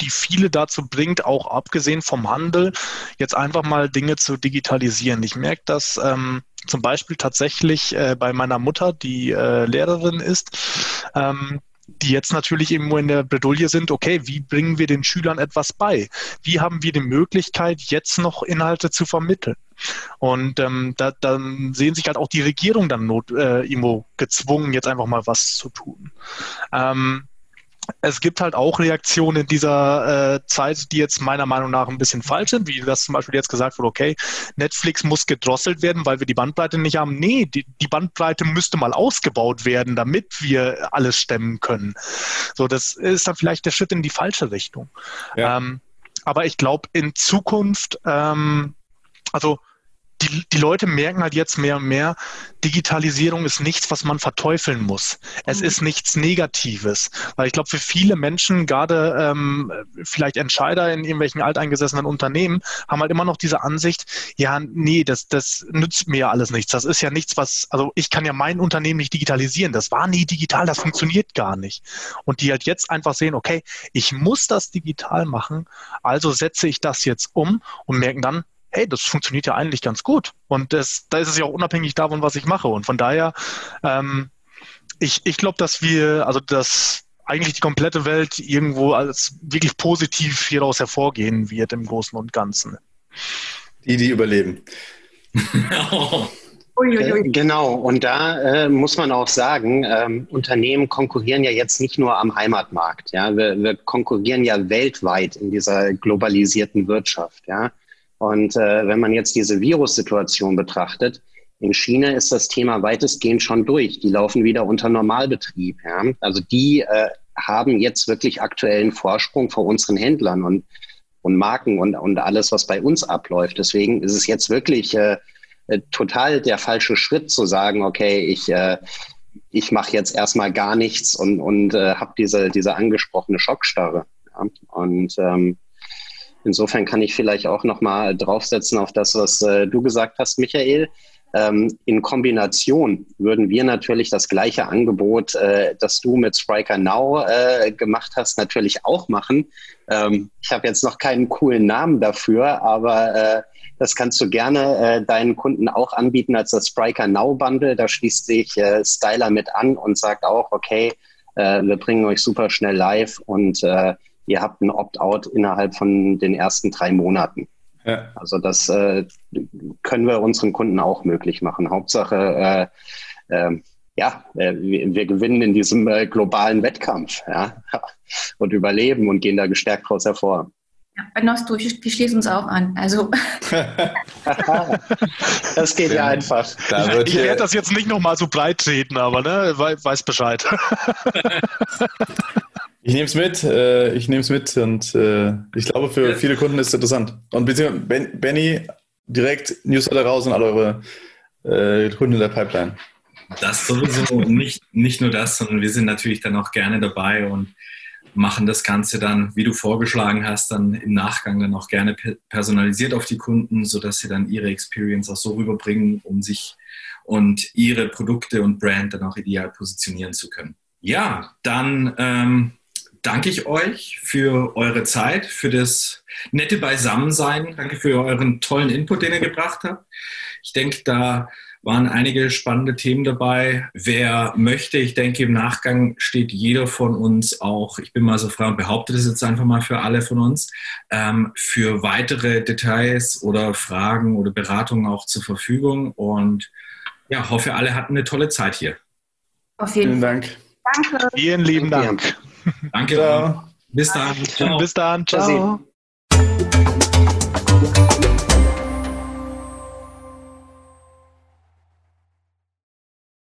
Speaker 6: die viele dazu bringt, auch abgesehen vom Handel, jetzt einfach mal Dinge zu digitalisieren. Ich merke das ähm, zum Beispiel tatsächlich äh, bei meiner Mutter, die äh, Lehrerin ist. Ähm, die jetzt natürlich irgendwo in der Bredouille sind, okay, wie bringen wir den Schülern etwas bei? Wie haben wir die Möglichkeit, jetzt noch Inhalte zu vermitteln? Und ähm, da, dann sehen sich halt auch die Regierung dann not, äh, irgendwo gezwungen, jetzt einfach mal was zu tun. Ähm, es gibt halt auch Reaktionen in dieser äh, Zeit, die jetzt meiner Meinung nach ein bisschen falsch sind, wie das zum Beispiel jetzt gesagt wurde, okay, Netflix muss gedrosselt werden, weil wir die Bandbreite nicht haben. Nee, die, die Bandbreite müsste mal ausgebaut werden, damit wir alles stemmen können. So, das ist dann vielleicht der Schritt in die falsche Richtung. Ja. Ähm, aber ich glaube, in Zukunft, ähm, also die, die Leute merken halt jetzt mehr und mehr, Digitalisierung ist nichts, was man verteufeln muss. Es mhm. ist nichts Negatives. Weil ich glaube, für viele Menschen, gerade ähm, vielleicht Entscheider in irgendwelchen alteingesessenen Unternehmen, haben halt immer noch diese Ansicht, ja, nee, das, das nützt mir ja alles nichts. Das ist ja nichts, was, also ich kann ja mein Unternehmen nicht digitalisieren. Das war nie digital, das funktioniert gar nicht. Und die halt jetzt einfach sehen, okay, ich muss das digital machen, also setze ich das jetzt um und merken dann, hey, das funktioniert ja eigentlich ganz gut. Und das, da ist es ja auch unabhängig davon, was ich mache. Und von daher, ähm, ich, ich glaube, dass wir, also dass eigentlich die komplette Welt irgendwo als wirklich positiv hieraus hervorgehen wird im Großen und Ganzen.
Speaker 3: Die, die überleben.
Speaker 4: Genau, und da äh, muss man auch sagen, ähm, Unternehmen konkurrieren ja jetzt nicht nur am Heimatmarkt. Ja? Wir, wir konkurrieren ja weltweit in dieser globalisierten Wirtschaft. Ja? Und äh, wenn man jetzt diese Virussituation betrachtet, in China ist das Thema weitestgehend schon durch. Die laufen wieder unter Normalbetrieb. Ja? Also die äh, haben jetzt wirklich aktuellen Vorsprung vor unseren Händlern und, und Marken und, und alles, was bei uns abläuft. Deswegen ist es jetzt wirklich äh, äh total der falsche Schritt zu sagen, okay, ich, äh, ich mache jetzt erstmal gar nichts und, und äh, habe diese, diese angesprochene Schockstarre. Ja? Und ähm, Insofern kann ich vielleicht auch nochmal draufsetzen auf das, was äh, du gesagt hast, Michael. Ähm, in Kombination würden wir natürlich das gleiche Angebot, äh, das du mit Spriker Now äh, gemacht hast, natürlich auch machen. Ähm, ich habe jetzt noch keinen coolen Namen dafür, aber äh, das kannst du gerne äh, deinen Kunden auch anbieten als das Spriker Now Bundle. Da schließt sich äh, Styler mit an und sagt auch, okay, wir bringen euch super schnell live und ihr habt ein Opt-out innerhalb von den ersten drei Monaten. Ja. Also das äh, können wir unseren Kunden auch möglich machen. Hauptsache, äh, äh, ja, äh, wir, wir, gewinnen in diesem äh, globalen Wettkampf ja, und überleben und gehen da gestärkt daraus hervor.
Speaker 5: Ja, bei Nostro, wir schließen uns auch an. Also.
Speaker 4: das geht ja, ja einfach.
Speaker 6: Da ich werde das jetzt nicht nochmal so breit treten, aber ne, weiß Bescheid.
Speaker 3: Ich nehme es mit, äh, ich nehme es mit und äh, ich glaube, für viele Kunden ist es interessant. Und beziehungsweise ben, Benny, direkt Newsletter raus und alle eure äh, Kunden in der Pipeline.
Speaker 2: Das sowieso, nicht, nicht nur das, sondern wir sind natürlich dann auch gerne dabei und machen das Ganze dann, wie du vorgeschlagen hast, dann im Nachgang dann auch gerne personalisiert auf die Kunden, sodass sie dann ihre Experience auch so rüberbringen, um sich und ihre Produkte und Brand dann auch ideal positionieren zu können. Ja, dann ähm, danke ich euch für eure Zeit, für das nette Beisammensein. Danke für euren tollen Input, den ihr gebracht habt. Ich denke, da waren einige spannende Themen dabei. Wer möchte, ich denke, im Nachgang steht jeder von uns auch, ich bin mal so frei und behaupte das jetzt einfach mal für alle von uns, ähm, für weitere Details oder Fragen oder Beratungen auch zur Verfügung. Und ja, hoffe, alle hatten eine tolle Zeit hier.
Speaker 3: Auf jeden Fall. Vielen Dank.
Speaker 6: Danke. Vielen lieben Dank.
Speaker 2: Danke. Ciao.
Speaker 6: Bis dann. Ciao. Bis dann. Ciao.